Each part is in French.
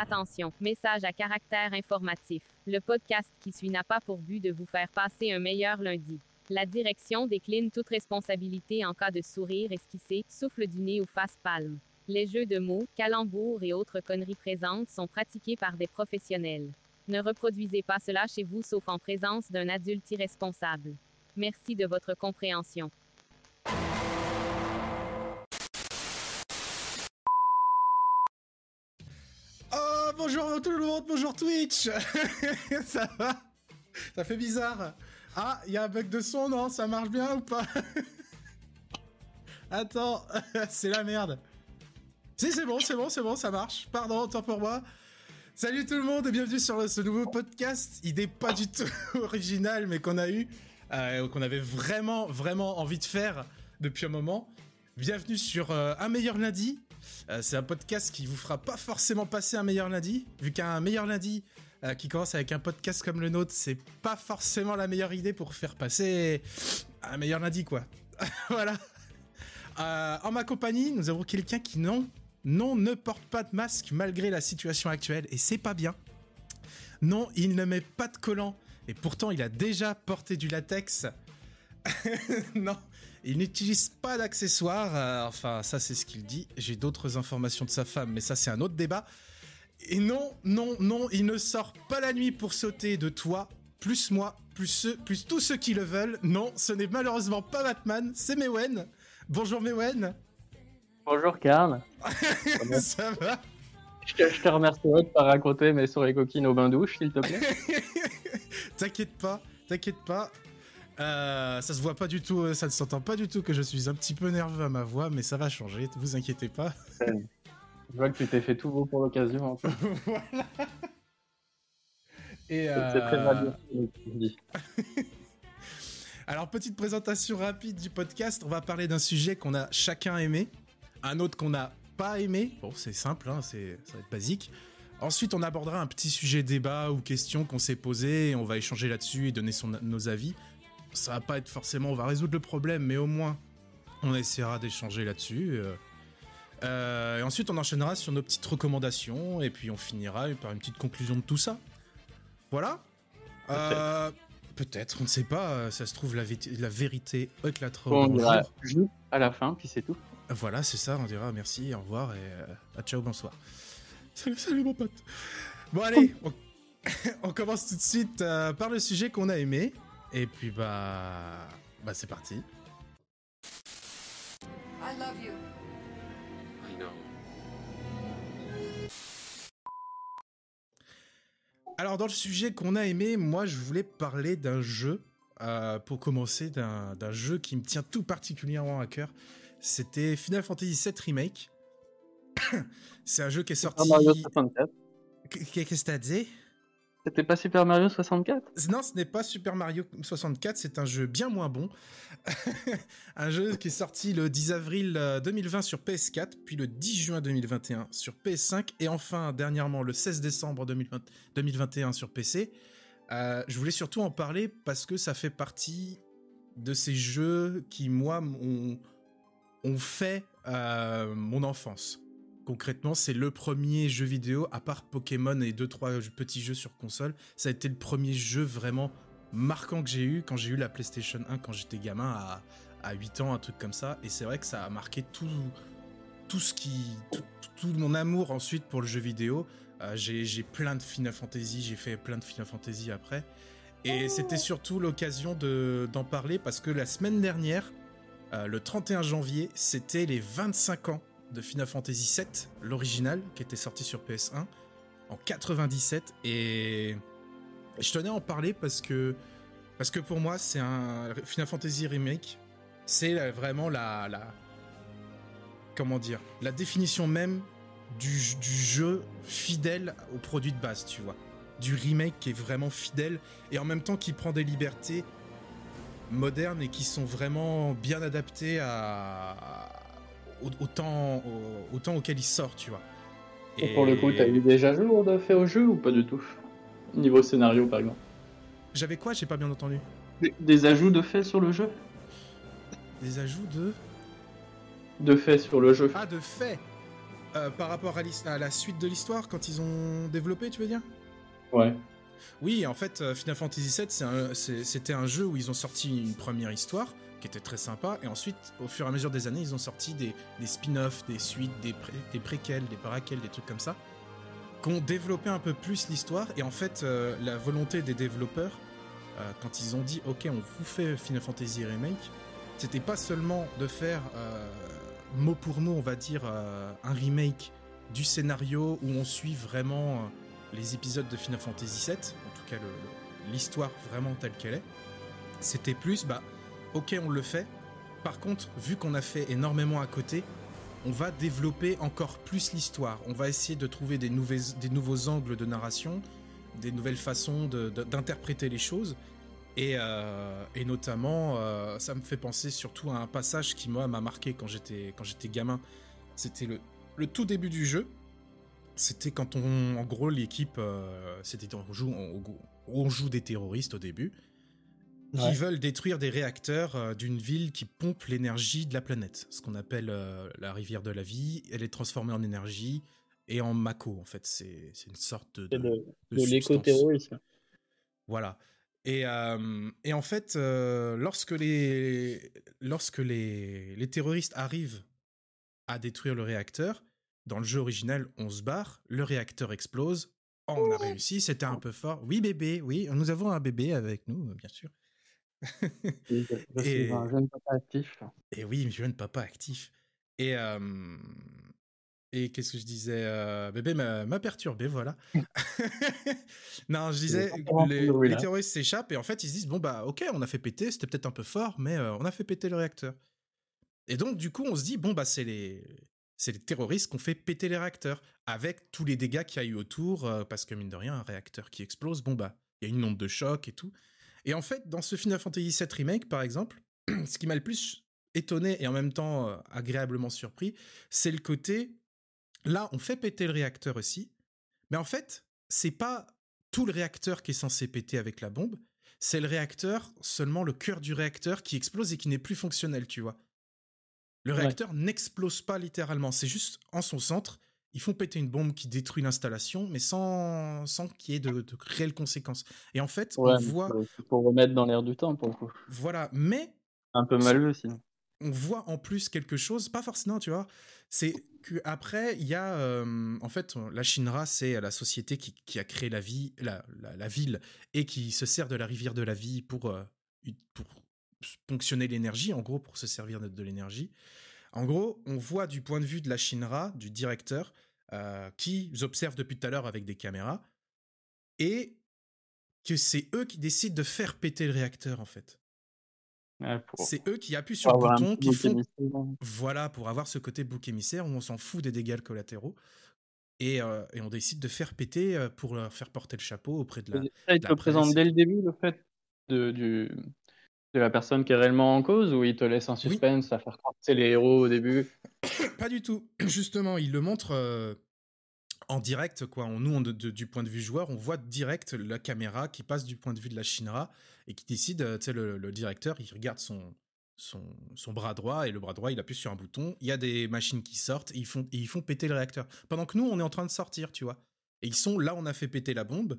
Attention, message à caractère informatif. Le podcast qui suit n'a pas pour but de vous faire passer un meilleur lundi. La direction décline toute responsabilité en cas de sourire esquissé, souffle du nez ou face palme. Les jeux de mots, calembours et autres conneries présentes sont pratiqués par des professionnels. Ne reproduisez pas cela chez vous sauf en présence d'un adulte irresponsable. Merci de votre compréhension. Bonjour tout le monde, bonjour Twitch Ça va Ça fait bizarre. Ah, il y a un bug de son, non Ça marche bien ou pas Attends, c'est la merde. Si, c'est bon, c'est bon, c'est bon, ça marche. Pardon, autant pour moi. Salut tout le monde et bienvenue sur ce nouveau podcast. Idée pas du tout originale, mais qu'on a eu, euh, qu'on avait vraiment, vraiment envie de faire depuis un moment. Bienvenue sur euh, Un meilleur lundi. Euh, c'est un podcast qui vous fera pas forcément passer un meilleur lundi, vu qu'un meilleur lundi euh, qui commence avec un podcast comme le nôtre, c'est pas forcément la meilleure idée pour faire passer un meilleur lundi, quoi. voilà. Euh, en ma compagnie, nous avons quelqu'un qui non, non ne porte pas de masque malgré la situation actuelle, et c'est pas bien. Non, il ne met pas de collant, et pourtant il a déjà porté du latex. non, il n'utilise pas d'accessoires. euh, enfin, ça c'est ce qu'il dit. J'ai d'autres informations de sa femme, mais ça c'est un autre débat. Et non, non, non, il ne sort pas la nuit pour sauter de toi, plus moi, plus ceux, plus tous ceux qui le veulent. Non, ce n'est malheureusement pas Batman, c'est Mewen. Bonjour Mewen. Bonjour Karl. ça va Je te, je te remercierai de pas raconter mes souris coquines au bain douche, s'il te plaît. T'inquiète pas, t'inquiète pas. Euh, ça se voit pas du tout, euh, ça ne s'entend pas du tout que je suis un petit peu nerveux à ma voix, mais ça va changer, vous inquiétez pas. Je vois que tu t'es fait tout beau pour l'occasion. En fait. voilà. Et C'est euh, très dis. Alors, petite présentation rapide du podcast. On va parler d'un sujet qu'on a chacun aimé, un autre qu'on n'a pas aimé. Bon, c'est simple, hein, c'est, ça va être basique. Ensuite, on abordera un petit sujet débat ou question qu'on s'est posé et on va échanger là-dessus et donner son, nos avis. Ça va pas être forcément, on va résoudre le problème, mais au moins, on essaiera d'échanger là-dessus. euh. Euh, et ensuite, on enchaînera sur nos petites recommandations et puis on finira par une petite conclusion de tout ça. Voilà. Euh, Peut-être, on ne sait pas. euh, Ça se trouve, la, la vérité on dira à la fin, puis c'est tout. Voilà, c'est ça, on dira merci, au revoir et euh, à ciao, bonsoir. Salut, salut mon pote. Bon, allez, on, on commence tout de suite euh, par le sujet qu'on a aimé. Et puis, bah. Bah, c'est parti. I love you. I know. Alors, dans le sujet qu'on a aimé, moi, je voulais parler d'un jeu. euh, pour commencer, d'un d'un jeu qui me tient tout particulièrement à cœur. C'était Final Fantasy VII Remake. c'est un jeu qui est Super sorti. Mario 64. Qu'est- Qu'est-ce que t'as dit? C'était pas Super Mario 64 Non, ce n'est pas Super Mario 64, c'est un jeu bien moins bon. un jeu qui est sorti le 10 avril euh, 2020 sur PS4, puis le 10 juin 2021 sur PS5, et enfin dernièrement le 16 décembre 2020 2021 sur PC. Euh, je voulais surtout en parler parce que ça fait partie de ces jeux qui, moi, ont, ont fait euh, mon enfance. Concrètement, c'est le premier jeu vidéo, à part Pokémon et deux trois petits jeux sur console, ça a été le premier jeu vraiment marquant que j'ai eu quand j'ai eu la PlayStation 1 quand j'étais gamin à, à 8 ans, un truc comme ça. Et c'est vrai que ça a marqué tout, tout ce qui. Tout, tout mon amour ensuite pour le jeu vidéo. Euh, j'ai plein de Final Fantasy, j'ai fait plein de Final Fantasy après. Et c'était surtout l'occasion de- d'en parler parce que la semaine dernière, euh, le 31 janvier, c'était les 25 ans de Final Fantasy VII, l'original, qui était sorti sur PS1 en 97. Et je tenais à en parler parce que, parce que pour moi, c'est un Final Fantasy Remake. C'est vraiment la, la. Comment dire La définition même du, du jeu fidèle au produit de base, tu vois. Du remake qui est vraiment fidèle et en même temps qui prend des libertés modernes et qui sont vraiment bien adaptées à, au, au temps, au, au temps auquel il sort, tu vois. Et pour le coup, t'as eu déjà jour de fait au jeu ou pas du tout? Niveau scénario, par exemple. J'avais quoi? J'ai pas bien entendu. Des, des ajouts de fait sur le jeu? Des ajouts de. De fait sur le jeu. Ah, de fait Euh, par rapport à, la suite de l'histoire, quand ils ont développé, tu veux dire? Ouais. Oui, en fait, euh, Final Fantasy VII, un- c'était un jeu où ils ont sorti une première histoire qui était très sympa, et ensuite, au fur et à mesure des années, ils ont sorti des, des spin-offs, des suites, des, des préquels, des paraquels, des trucs comme ça, qui ont développé un peu plus l'histoire, et en fait, euh, la volonté des développeurs, euh, quand ils ont dit, ok, on vous fait Final Fantasy Remake, c'était pas seulement de faire euh, mot pour mot, on va dire, un remake du scénario où on suit vraiment les épisodes de Final Fantasy VII, en tout cas l'histoire vraiment telle qu'elle est. C'était plus, bah, ok, on le fait. Par contre, vu qu'on a fait énormément à côté, on va développer encore plus l'histoire. On va essayer de trouver des, nouvelles- des nouveaux angles de narration, des nouvelles façons d'interpréter les choses. Et, euh, notamment, euh, ça me fait penser surtout à un passage qui m'a marqué quand j'étais gamin. C'était le, tout début du jeu. C'était quand on, en gros, l'équipe, euh, c'était on joue des terroristes au début qui Ouais. veulent détruire des réacteurs euh, d'une ville qui pompe l'énergie de la planète, ce qu'on appelle euh, la rivière de la vie. Elle est transformée en énergie et en mako en fait. C'est c'est une sorte de, C'est de- de, de l'éco-terrorisme. Voilà. Et, euh, et en fait, euh, lorsque les, lorsque les, les terroristes arrivent à détruire le réacteur, dans le jeu original, on se barre, le réacteur explose. Oh, on a réussi, c'était un peu fort. Oui, bébé, oui, nous avons un bébé avec nous, bien sûr. Je, je suis Et- un jeune papa actif. Et oui, jeune papa actif. Et, euh, et qu'est-ce que je disais euh, Bébé m'a perturbé, voilà. non, je disais, les, les terroristes s'échappent et en fait, ils se disent bon, bah, ok, on a fait péter, c'était peut-être un peu fort, mais euh, on a fait péter le réacteur. Et donc, du coup, on se dit bon, bah, c'est les. C'est les terroristes qui ont fait péter les réacteurs, avec tous les dégâts qu'il y a eu autour, parce que mine de rien, un réacteur qui explose, bon bah, il y a une onde de choc et tout. Et en fait, dans ce Final Fantasy VII Remake, par exemple, ce qui m'a le plus étonné et en même temps euh, agréablement surpris, c'est le côté là, on fait péter le réacteur aussi, mais en fait, c'est pas tout le réacteur qui est censé péter avec la bombe, c'est le réacteur, seulement le cœur du réacteur qui explose et qui n'est plus fonctionnel, tu vois. Le Ouais. réacteur n'explose pas littéralement, c'est juste en son centre, ils font péter une bombe qui détruit l'installation, mais sans, sans qu'il y ait de, de réelles conséquences. Et en fait, Ouais, on voit, pour remettre dans l'air du temps pour le coup. voilà, mais Un peu mal vu sinon. on voit en plus quelque chose, pas forcément, tu vois. C'est que après il y a, euh, en fait, la Shinra, c'est la société qui, qui a créé la vie, la, la, la ville, et qui se sert de la rivière de la vie pour, euh, pour ponctionner l'énergie, en gros, pour se servir de, de l'énergie. En gros, on voit du point de vue de la Shinra, du directeur, euh, qui observe depuis tout à l'heure avec des caméras, et que c'est eux qui décident de faire péter le réacteur, en fait. Ouais, pour, C'est eux qui appuient sur le bouton, qui font émissaire. voilà, pour avoir ce côté bouc émissaire où on s'en fout des dégâts collatéraux. Et, euh, et on décide de faire péter euh, pour leur faire porter le chapeau auprès de la. Ça, il te présente dès le début, le fait de, du, de la personne qui est réellement en cause, ou il te laisse un suspense à faire croire que c'est les héros au début? Pas du tout. Justement, il le montre euh, en direct. Quoi. On, nous, on- de- de- du point de vue joueur, on voit direct la caméra qui passe du point de vue de la Shinra et qui décide. euh, Tu sais, le, le directeur, il regarde son, son, son bras droit et le bras droit, il appuie sur un bouton. Il y a des machines qui sortent et ils font, et ils font péter le réacteur. Pendant que nous, on est en train de sortir, tu vois. Et ils sont là, on a fait péter la bombe.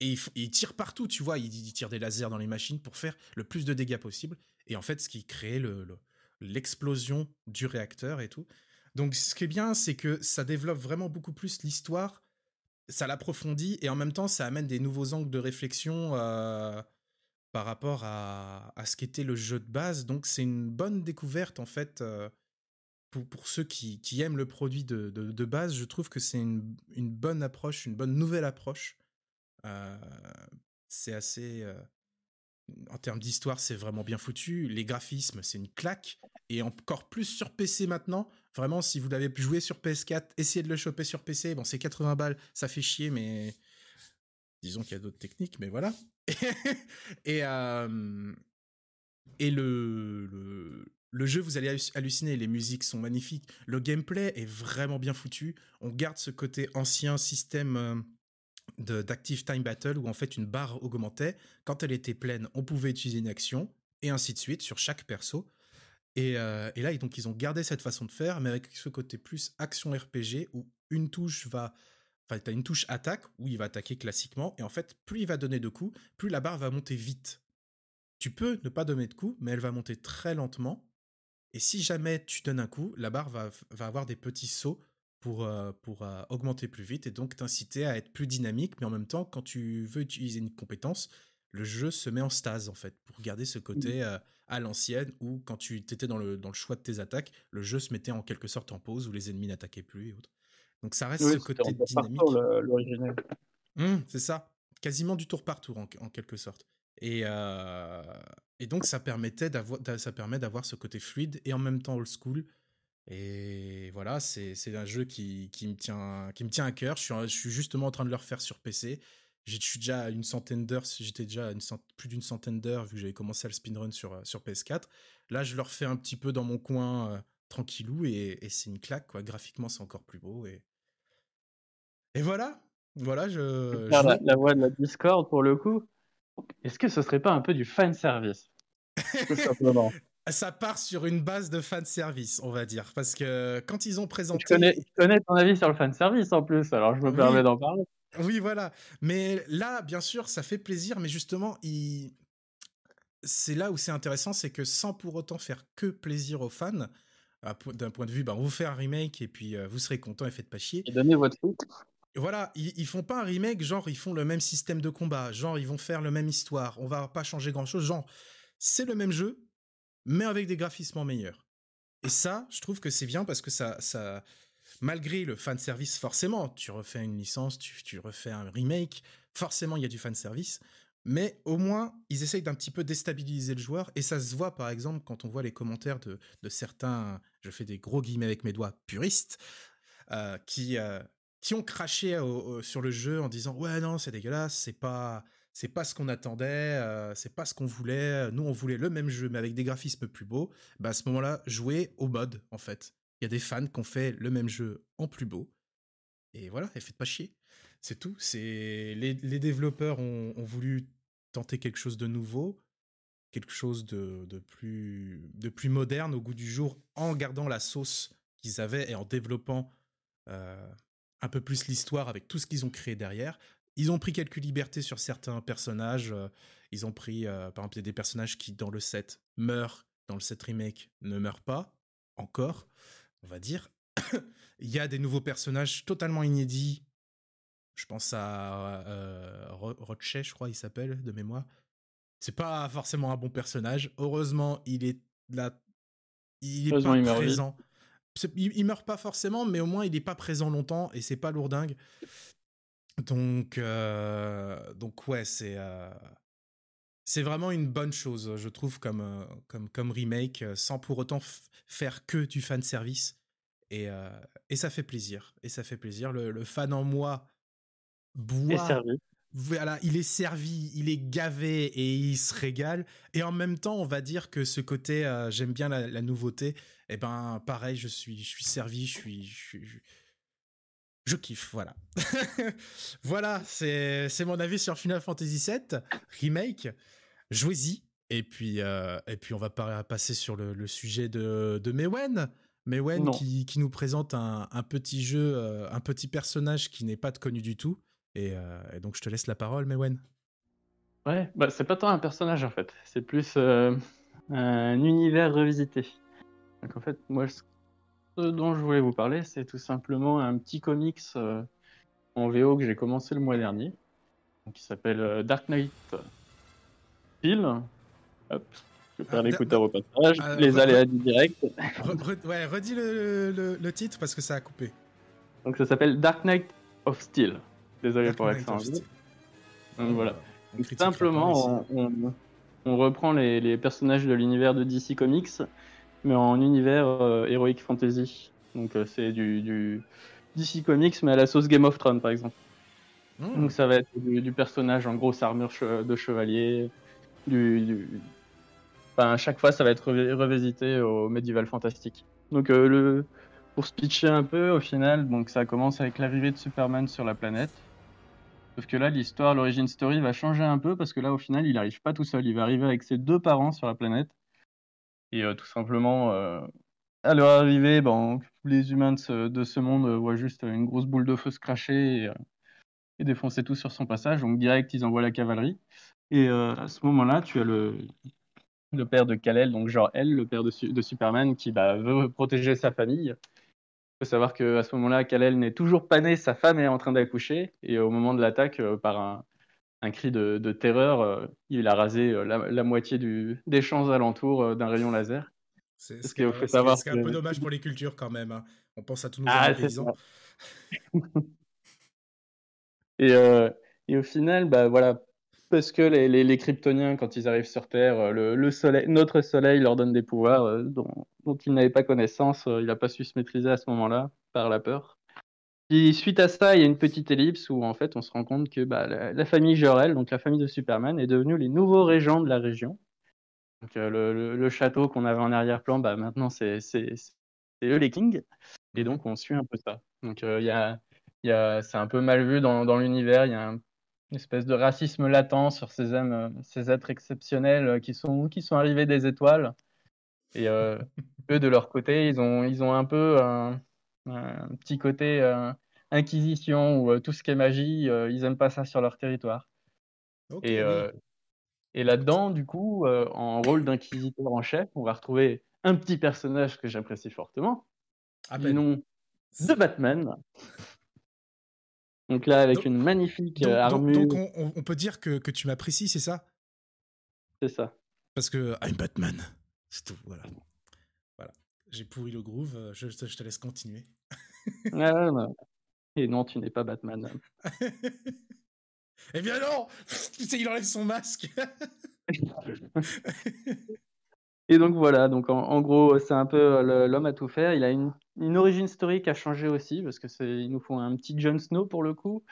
Et ils, f- ils tirent partout, tu vois. Ils, ils tirent des lasers dans les machines pour faire le plus de dégâts possible. Et en fait, ce qui crée le- le- l'explosion du réacteur et tout. Donc, ce qui est bien, c'est que ça développe vraiment beaucoup plus l'histoire, ça l'approfondit et en même temps, ça amène des nouveaux angles de réflexion euh, par rapport à, ce qu'était le jeu de base. Donc, c'est une bonne découverte en fait euh, pour, ceux qui, aiment le produit de, base. Je trouve que c'est une bonne approche, une bonne nouvelle approche. Euh, c'est assez. euh, en termes d'histoire, c'est vraiment bien foutu. Les graphismes, c'est une claque. Et encore plus sur PC maintenant. Vraiment, si vous l'avez jouer sur PS4, essayez de le choper sur PC. Bon, c'est 80 balles, ça fait chier, mais disons qu'il y a d'autres techniques, mais voilà. et euh, et le, le, le jeu, vous allez halluc- halluciner. Les musiques sont magnifiques. Le gameplay est vraiment bien foutu. On garde ce côté ancien système d'Active Time Battle où en fait une barre augmentait. Quand elle était pleine, on pouvait utiliser une action et ainsi de suite sur chaque perso. Et, euh, et là, donc, ils ont gardé cette façon de faire, mais avec ce côté plus action RPG où une touche va. Enfin, tu as une touche attaque où il va attaquer classiquement, et en fait, plus il va donner de coups, plus la barre va monter vite. Tu peux ne pas donner de coups, mais elle va monter très lentement. Et si jamais tu donnes un coup, la barre va, va avoir des petits sauts pour, euh, pour euh, augmenter plus vite et donc t'inciter à être plus dynamique. Mais en même temps, quand tu veux utiliser une compétence, le jeu se met en stase en fait pour garder ce côté euh, à l'ancienne où quand tu étais dans le, dans le choix de tes attaques, le jeu se mettait en quelque sorte en pause où les ennemis n'attaquaient plus et autres. Donc ça reste Oui, ce côté dynamique. l'original. Hum, c'est ça. Quasiment du tour par tour, en, en quelque sorte. Et, euh, et donc, ça, permettait d'avoir, ça permet d'avoir ce côté fluide et en même temps old school. Et voilà, c'est, un jeu qui, qui, me tient, qui me tient à cœur. Je suis, je suis justement en train de le refaire sur PC. Je suis déjà à une centaine d'heures, j'étais déjà à une cent- plus d'une centaine d'heures vu que j'avais commencé à le speedrun sur, euh, sur PS4. Là, je le refais un petit peu dans mon coin, euh, tranquillou, et, et c'est une claque, quoi. Graphiquement, c'est encore plus beau. Et, et voilà, voilà, je, je la voix de la Discord pour le coup. Est-ce que ce serait pas un peu du fan service Tout simplement. ça part sur une base de fan service, on va dire, parce que quand ils ont Je présenté, connais, je connais ton avis sur le fan service en plus, alors je me Oui. permets d'en parler. oui, voilà. Mais là, bien sûr, ça fait plaisir, mais justement, il... c'est là où c'est intéressant, c'est que sans pour autant faire que plaisir aux fans, po- d'un point de vue, ben, on vous fait un remake et puis euh, vous serez content et faites pas chier. Et donnez votre foot. Voilà, ils, ils font pas un remake, genre ils font le même système de combat, genre ils vont faire le même histoire, on va pas changer grand chose, genre c'est le même jeu, mais avec des graphismes meilleurs. Et ça, je trouve que c'est bien parce que ça, ça, malgré le fan service, forcément, tu refais une licence, tu, tu refais un remake, forcément il y a du fan service, mais au moins ils essayent d'un petit peu déstabiliser le joueur et ça se voit par exemple quand on voit les commentaires de, de certains, je fais des gros guillemets avec mes doigts, puristes, euh, qui, euh, qui ont craché au- sur le jeu en disant ouais non c'est dégueulasse, c'est pas c'est pas ce qu'on attendait, euh, c'est pas ce qu'on voulait. Nous on voulait le même jeu mais avec des graphismes plus beaux. Bah à ce moment-là jouez au mode en fait. Il y a des fans qui ont fait le même jeu en plus beau et voilà et faites pas chier. C'est tout. C'est les, développeurs ont, voulu tenter quelque chose de nouveau, quelque chose de, de plus de plus moderne au goût du jour en gardant la sauce qu'ils avaient et en développant euh, un peu plus l'histoire avec tout ce qu'ils ont créé derrière. Ils ont pris quelques libertés sur certains personnages. euh, ils ont pris, euh, par exemple, il y a des personnages qui, dans le set, meurent, dans le set remake, ne meurent pas, encore, on va dire. il y a des nouveaux personnages totalement inédits. Je pense à euh, Roche, je crois, il s'appelle, de mémoire. C'est pas forcément un bon personnage. Heureusement, il est là. Il est pas il présent. Il, il meurt pas forcément, mais au moins il est pas présent longtemps et c'est pas lourdingue. Donc, euh, donc ouais, c'est euh, c'est vraiment une bonne chose, je trouve, comme euh, comme comme remake, sans pour autant faire que du fan service. Et euh, et ça fait plaisir. Et ça fait plaisir. Le, le fan en moi boit servi. voilà, il est servi, il est gavé et il se régale. Et en même temps, on va dire que ce côté, j'aime bien la, la nouveauté. Et ben, pareil, je suis, je suis servi, je suis, je, suis- je- je kiffe, voilà. voilà, c'est, mon avis sur Final Fantasy VII remake. Jouez-y. Et puis, euh, et puis, on va passer sur le, le sujet de, de Mewen. Mewen qui, qui nous présente un, un petit jeu, euh, un petit personnage qui n'est pas connu du tout. Et, euh, et donc, je te laisse la parole, Mewen. Ouais, bah c'est pas tant un personnage en fait, c'est plus un univers revisité. Donc en fait, moi, ce ce dont je voulais vous parler, c'est tout simplement un petit comics euh, en VO que j'ai commencé le mois dernier, qui s'appelle euh, Dark Knight Steel. Hop, je perds Ah, l'écouteur au passage, ah, les aléas du direct. Re- re- ouais, redis le, le- le- le titre parce que ça a coupé. Donc ça s'appelle Dark Knight of Steel. Désolé Dark pour l'accent anglais. Donc voilà. Donc, Simplement, on, on- on reprend les, les personnages de l'univers de DC Comics, mais en univers euh, Heroic Fantasy. Donc euh, c'est du, du DC Comics, mais à la sauce Game of Thrones, par exemple. Hmm. Donc ça va être du, du personnage en grosse armure de chevalier, du, du- Enfin, à chaque fois, ça va être revi- revisité au médiéval fantastique. Donc euh, le... pour se pitcher un peu, au final, donc ça commence avec l'arrivée de Superman sur la planète. Sauf que là, l'histoire, l'origine story va changer un peu parce que là, au final, il n'arrive pas tout seul. Il va arriver avec ses deux parents sur la planète. Et tout simplement, à leur arrivée, ben, les humains de ce, de ce monde voient juste une grosse boule de feu se cracher et, défoncer tout sur son passage. Donc direct, ils envoient la cavalerie. Et à ce moment-là, tu as le, père de Kal-El, donc genre elle, le père de, Superman, qui bah, veut protéger sa famille. Il faut savoir qu'à ce moment-là, Kal-El n'est toujours pas né, sa femme est en train d'accoucher, et au moment de l'attaque, euh, par un, un, cri de, de terreur, euh, il a rasé euh, la, la, moitié du, des champs alentours d'un rayon laser. C'est ce qu'il faut savoir. C'est un peu dommage pour les cultures quand même. Hein. On pense à tous nos ah, paysans. et, et, au final, bah, voilà, parce que les, les, Kryptoniens, quand ils arrivent sur Terre, euh, le, soleil, notre Soleil leur donne des pouvoirs euh, dont, dont, ils n'avaient pas connaissance. Euh, il n'a pas su se maîtriser à ce moment-là par la peur. Puis suite à ça, il y a une petite ellipse où en fait on se rend compte que bah, la, famille Jorel, donc la famille de Superman, est devenue les nouveaux régents de la région. Donc, le, le, château qu'on avait en arrière-plan, bah, maintenant c'est eux les kings. Et donc on suit un peu ça. Donc il y a, y a, c'est un peu mal vu dans, dans l'univers. Il y a un une espèce de racisme latent sur ces, âmes, euh, ces êtres exceptionnels euh, qui sont, qui sont arrivés des étoiles. Et euh, eux, de leur côté, ils ont, ils ont un peu un, petit côté inquisition ou tout ce qui est magie, ils n'aiment pas ça sur leur territoire. et, et là-dedans, du coup, en rôle d'inquisiteur en chef, on va retrouver un petit personnage que j'apprécie fortement, ah ben. nom de Batman. Donc là, avec une magnifique euh, armure. Donc, on, peut dire que, que tu m'apprécies, c'est ça? C'est ça. Parce que I'm Batman. C'est tout, voilà. Voilà. J'ai pourri le groove, euh, je, je, te laisse continuer. ah, non. Et non, tu n'es pas Batman. eh bien non Il enlève son masque Et donc voilà, donc en, gros, c'est un peu euh, l'homme à tout faire. Il a une, une origine historique à changer aussi, parce que c'est, nous faut un petit Jon Snow pour le coup,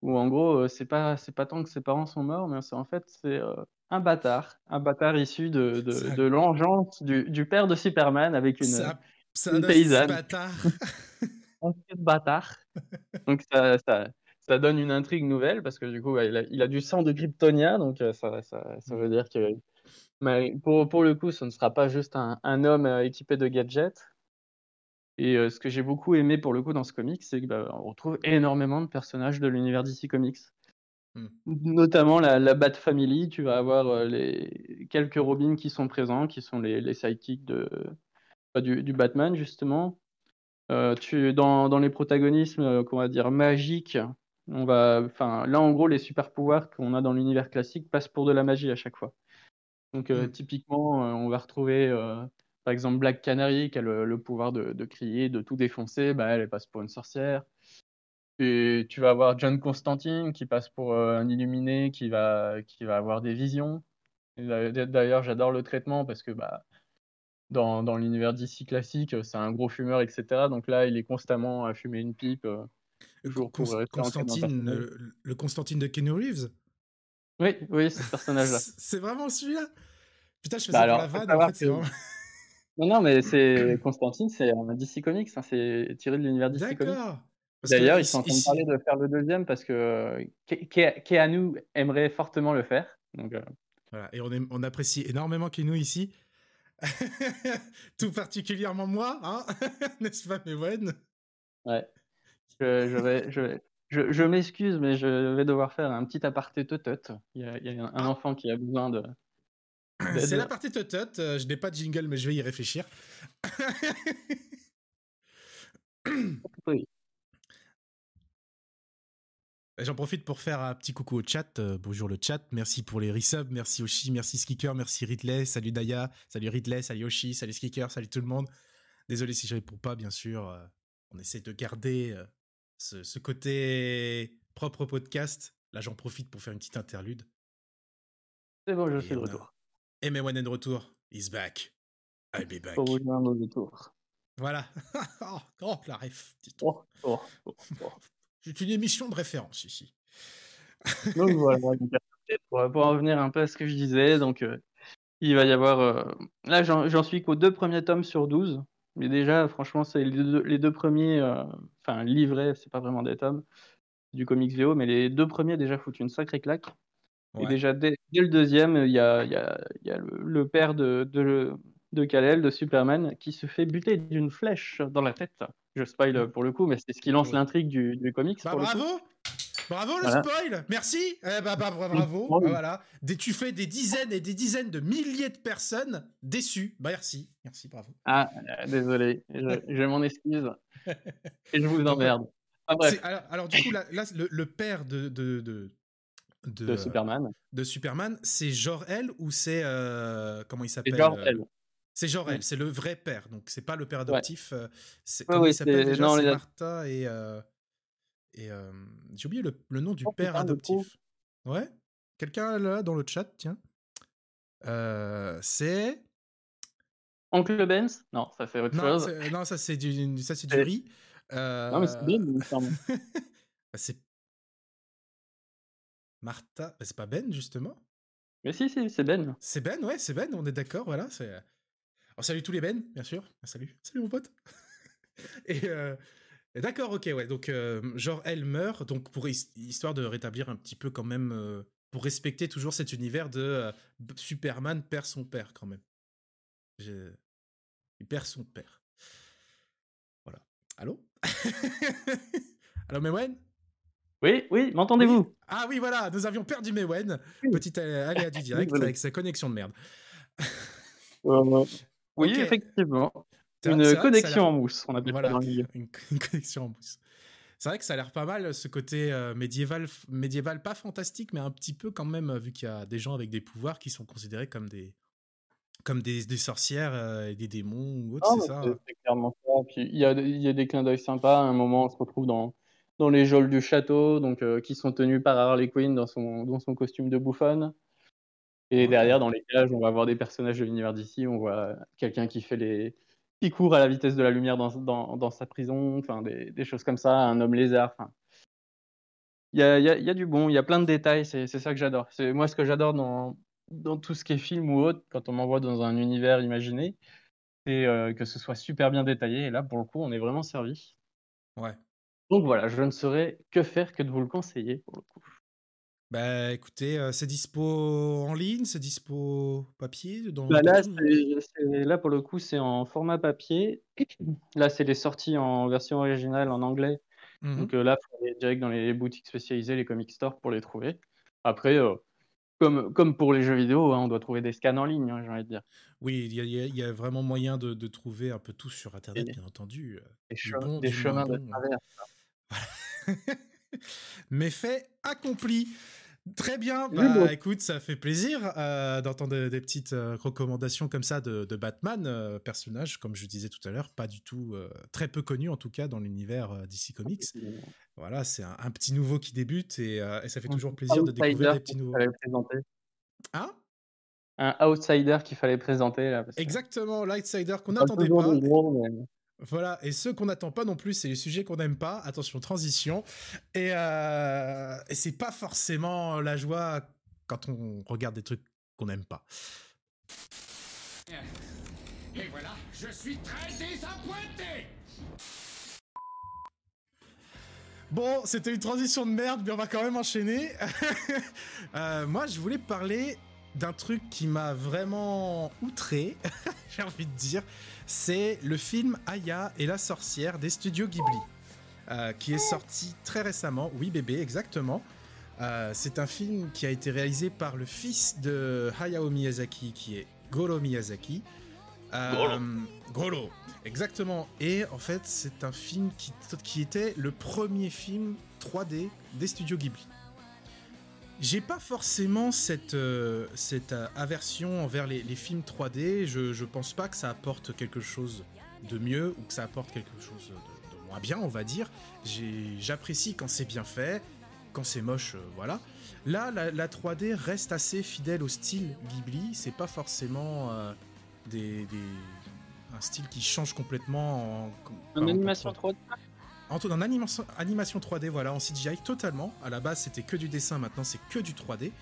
où en gros, euh, c'est pas, c'est pas tant que ses parents sont morts, mais c'est en fait c'est euh, un bâtard, un bâtard issu de, de, de l'engeance du, du, père de Superman avec une, ça, ça une paysanne. Bâtard. Un bâtard. Donc ça, ça, ça, donne une intrigue nouvelle parce que du coup, il a, il a du sang de Kryptonia, donc ça, ça, ça veut dire que mais pour, pour le coup, ce ne sera pas juste un, un homme euh, équipé de gadgets. Et euh, ce que j'ai beaucoup aimé pour le coup dans ce comic, c'est qu'on bah, retrouve énormément de personnages de l'univers DC Comics. Hmm. Notamment la, la, Bat Family, tu vas avoir euh, les quelques Robins qui sont présents, qui sont les, les sidekicks de, bah, du, du, Batman justement. Euh, tu, dans, dans les protagonismes qu'on va dire magiques, on va, enfin là en gros les super pouvoirs qu'on a dans l'univers classique passent pour de la magie à chaque fois. Donc, euh, mmh. typiquement, euh, on va retrouver, euh, par exemple, Black Canary, qui a le, pouvoir de, de, crier, de tout défoncer. Bah, elle, passe pour une sorcière. Et tu vas avoir John Constantine, qui passe pour un illuminé, qui va, qui va avoir des visions. D'ailleurs, j'adore le traitement parce que bah, dans, dans l'univers d'ici classique, c'est un gros fumeur, etc. Donc là, il est constamment à fumer une pipe. Constantine, le, le, Constantine de Keanu Reeves? Oui, oui, ce personnage-là. c'est vraiment celui-là? Putain, je faisais bah la vanne, en fait, vraiment... Non, non, mais c'est Constantine, c'est un DC Comics, hein, c'est tiré de l'univers DC Comics. D'ailleurs, ils sont en train de parler de faire le deuxième parce que Keanu aimerait fortement le faire. Donc, euh. Voilà, et on, on apprécie énormément Keanu ici. Tout particulièrement moi, hein n'est-ce pas, Mewen Ouais. Je, je, vais, je, vais, je, m'excuse, mais je vais devoir faire un petit aparté teut Il y a, il y a un ah. enfant qui a besoin de. C'est l'aparté teut euh, Je n'ai pas de jingle, mais je vais y réfléchir. J'en profite pour faire un petit coucou au chat. Euh, bonjour le chat. Merci pour les resubs. Merci Oshi, merci Skicker, merci Ridley. Salut Daya, salut Ridley, salut Oshi, salut Skicker, salut tout le monde. Désolé si je réponds pas, bien sûr. Euh, on essaie de garder ce, côté propre podcast. Là, j'en profite pour faire une petite interlude. C'est bon, je suis de retour. Et Mewan est de retour. He's back. I'll be back. Pour retour. Voilà. oh, oh, la ref. Oh, oh, oh, oh. C'est une émission de référence ici. donc voilà. pour, pour, en revenir un peu à ce que je disais, donc euh, il va y avoir. Euh, là, j'en suis qu'aux deux premiers tomes sur 12. Mais déjà, franchement, c'est les, deux, premiers, euh, enfin, livrés, c'est pas vraiment des tomes du comics VO, mais les deux premiers déjà foutent une sacrée claque. Et déjà, dès, le deuxième, il y a, y a, y a le, père de, de, de Kal-El de Superman qui se fait buter d'une flèche dans la tête. Je spoil pour le coup, mais c'est ce qui lance Ouais. l'intrigue du, du comics. Bah, pour le coup. bravo Bravo le Voilà. spoil Merci eh bah, bah, bravo Bravo. Ah, Voilà. Des, tu fais des dizaines et des dizaines de milliers de personnes déçues. Bah merci. Merci, bravo. Ah, euh, désolé, je, je m'en excuse. Et je vous emmerde. Ah, bref, Alors, alors, du coup, là, là, le, le père de, de, de, de, de euh, Superman. de Superman, c'est Jor-El ou c'est... euh, comment il s'appelle genre euh. C'est Jor-El, Ouais. c'est le vrai père. Donc, c'est pas le père adoptif. euh, c'est, Ouais, ouais, il s'appelle déjà? non, les Martha et... euh, et euh, j'ai oublié le, le nom du Oh, père putain, adoptif. Ouais Quelqu'un là dans le chat, tiens. Euh, c'est... Oncle Benz Non, ça c'est autre Non, chose. non, ça c'est du, ça, c'est du riz. Non, mais c'est bah, c'est Martha. bah, c'est pas Ben justement? Mais si, si, c'est Ben. C'est Ben, ouais, c'est Ben. On est d'accord, voilà. C'est. On salue tous les Ben, bien sûr. Ah, Salut, salut mon pote. et euh, et d'accord, ok, ouais. Donc euh, genre elle meurt, donc pour his- histoire de rétablir un petit peu quand même, euh, pour respecter toujours cet univers de Superman perd son père quand même. Je- Il perd son père. Voilà. Allô? Allô Mewen? Oui, oui, m'entendez-vous? Ah oui, voilà, nous avions perdu Mewen. Petit euh, aléa du direct avec sa connexion de merde. Euh, Oui, effectivement. Une vrai connexion en mousse, on appelle Voilà, ça dans le une, une connexion en mousse. C'est vrai que ça a l'air pas mal ce côté euh, médiéval, médiéval, pas fantastique, mais un petit peu quand même, euh, vu qu'il y a des gens avec des pouvoirs qui sont considérés comme des, comme des, des sorcières euh, et des démons ou autre, Non, c'est ça. c'est- c'est clairement ça. Puis il y a, y a des clins d'œil sympas. À un moment, on se retrouve dans, dans les geôles du château, donc euh, qui sont tenus par Harley Quinn dans son, dans son costume de bouffonne. Et derrière, dans les cages, on va voir des personnages de l'univers d'ici. On voit quelqu'un qui fait les qui court à la vitesse de la lumière dans, dans, dans sa prison, enfin des, des choses comme ça, un homme lézard. Enfin, il y a, y, a, y a du bon, il y a plein de détails. C'est c'est ça que j'adore. C'est moi ce que j'adore dans dans tout ce qui est film ou autre, quand on m'envoie dans un univers imaginé, c'est euh, que ce soit super bien détaillé. Et là, pour le coup, on est vraiment servi. Ouais. Donc voilà, je ne saurais que faire que de vous le conseiller pour le coup. Bah écoutez, euh, c'est dispo en ligne, c'est dispo papier dans, Bah là, là, pour le coup, c'est en format papier. Là, c'est les sorties en version originale en anglais. Mhm. Donc euh, là, il faut aller direct dans les boutiques spécialisées, les comic stores pour les trouver. Après, euh, comme, comme pour les jeux vidéo, hein, on doit trouver des scans en ligne, hein, j'ai envie de dire. Oui, il y, y y a vraiment moyen de, de trouver un peu tout sur Internet, Et- bien entendu. Des, Du che- bon, des du chemins de travers. Mais fait accompli. Très bien, bah écoute, ça fait plaisir euh, d'entendre des, des petites euh, recommandations comme ça de, de Batman, euh, personnage, comme je disais tout à l'heure, pas du tout, très peu connu en tout cas dans l'univers DC Comics. Voilà, c'est un, un petit nouveau qui débute et, et ça fait toujours plaisir de découvrir des petits nouveaux. Hein? Un outsider qu'il fallait présenter. Là, parce que Exactement, l'outsider qu'on n'attendait pas. gros, mais- Voilà, et ceux qu'on n'attend pas non plus, c'est les sujets qu'on n'aime pas. Attention, transition. Et, euh, et c'est pas forcément la joie quand on regarde des trucs qu'on n'aime pas. Et voilà, je suis très désappointé Bon, c'était une transition de merde, mais on va quand même enchaîner. Euh, moi, je voulais parler d'un truc qui m'a vraiment outré, j'ai envie de dire. C'est le film Aya et la sorcière des studios Ghibli, euh, qui est sorti très récemment. Oui, bébé, exactement. Euh, c'est un film qui a été réalisé par le fils de Hayao Miyazaki, qui est Goro Miyazaki. Euh, Goro, exactement. Et en fait, c'est un film qui, qui était le premier film 3D des studios Ghibli. J'ai pas forcément cette, euh, cette euh, aversion envers les, les films 3D. Je, je pense pas que ça apporte quelque chose de mieux ou que ça apporte quelque chose de, de moins bien, on va dire. J'apprécie quand c'est bien fait, quand c'est moche, euh, voilà. Là, la, la 3D reste assez fidèle au style Ghibli. C'est pas forcément euh, des, des- un style qui change complètement en, En en- animation 3D. En, tout- en animation, animation 3D, voilà, en CGI totalement. À la base, c'était que du dessin, maintenant c'est que du 3D.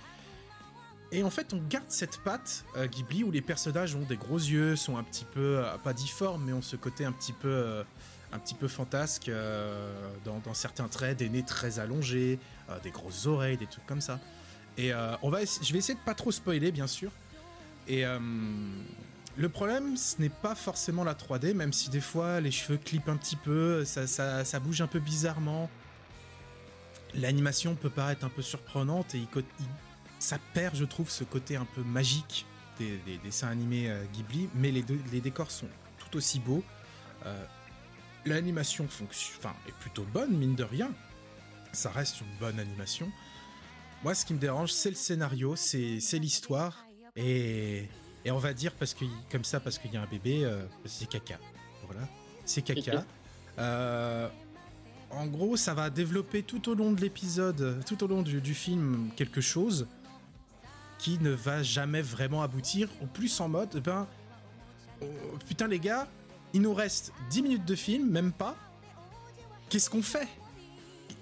Et en fait, on garde cette patte euh, Ghibli où les personnages ont des gros yeux, sont un petit peu, euh, pas difformes, mais ont ce côté un petit peu, euh, un petit peu fantasque dans, dans certains traits, des nez très allongés, des grosses oreilles, des trucs comme ça. Et on va, je vais essayer de pas trop spoiler, bien sûr. Et le problème, ce n'est pas forcément la 3D, même si des fois les cheveux clippent un petit peu, ça, bouge un peu bizarrement. L'animation peut paraître un peu surprenante et ça perd, je trouve, ce côté un peu magique des, des dessins animés euh, Ghibli, mais les, décors sont tout aussi beaux. Euh, L'animation est plutôt bonne, mine de rien. Ça reste une bonne animation. Moi, ce qui me dérange, c'est le scénario, c'est l'histoire. Et, et on va dire, parce que, comme ça, parce qu'il y a un bébé, euh, c'est caca. Voilà, c'est caca. Euh, en gros, ça va développer tout au long de l'épisode, tout au long du, du film, quelque chose qui ne va jamais vraiment aboutir, ou plus en mode, eh ben, oh, putain les gars, il nous reste 10 minutes de film, même pas. Qu'est-ce qu'on fait?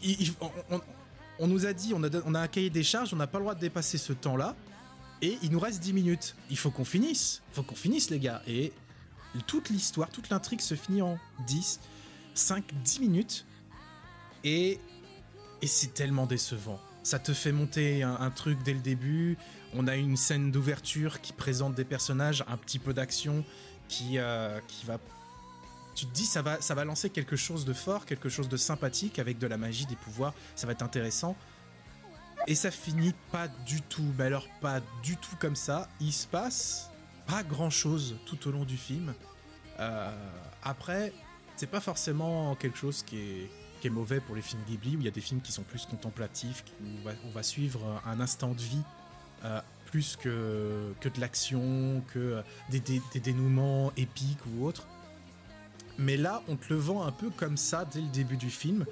Il- il- on, on- on nous a dit, on a, on a un cahier des charges, on n'a pas le droit de dépasser ce temps-là, et il nous reste 10 minutes. Il faut qu'on finisse, il faut qu'on finisse les gars. Et toute l'histoire, toute l'intrigue se finit en 10, 5, 10 minutes. Et, et c'est tellement décevant. Ça te fait monter un, truc dès le début. On a une scène d'ouverture qui présente des personnages, un petit peu d'action, qui, euh, qui va. Tu te dis, ça va, ça va lancer quelque chose de fort, quelque chose de sympathique, avec de la magie, des pouvoirs, ça va être intéressant. Et ça finit pas du tout, mais alors pas du tout comme ça. Il se passe pas grand chose tout au long du film. Euh, après, c'est pas forcément quelque chose qui est, mauvais pour les films Ghibli, où il y a des films qui sont plus contemplatifs, où on va, suivre un instant de vie euh, plus que, que de l'action, que des- des dénouements épiques ou autres. Mais là, on te le vend un peu comme ça dès le début du film,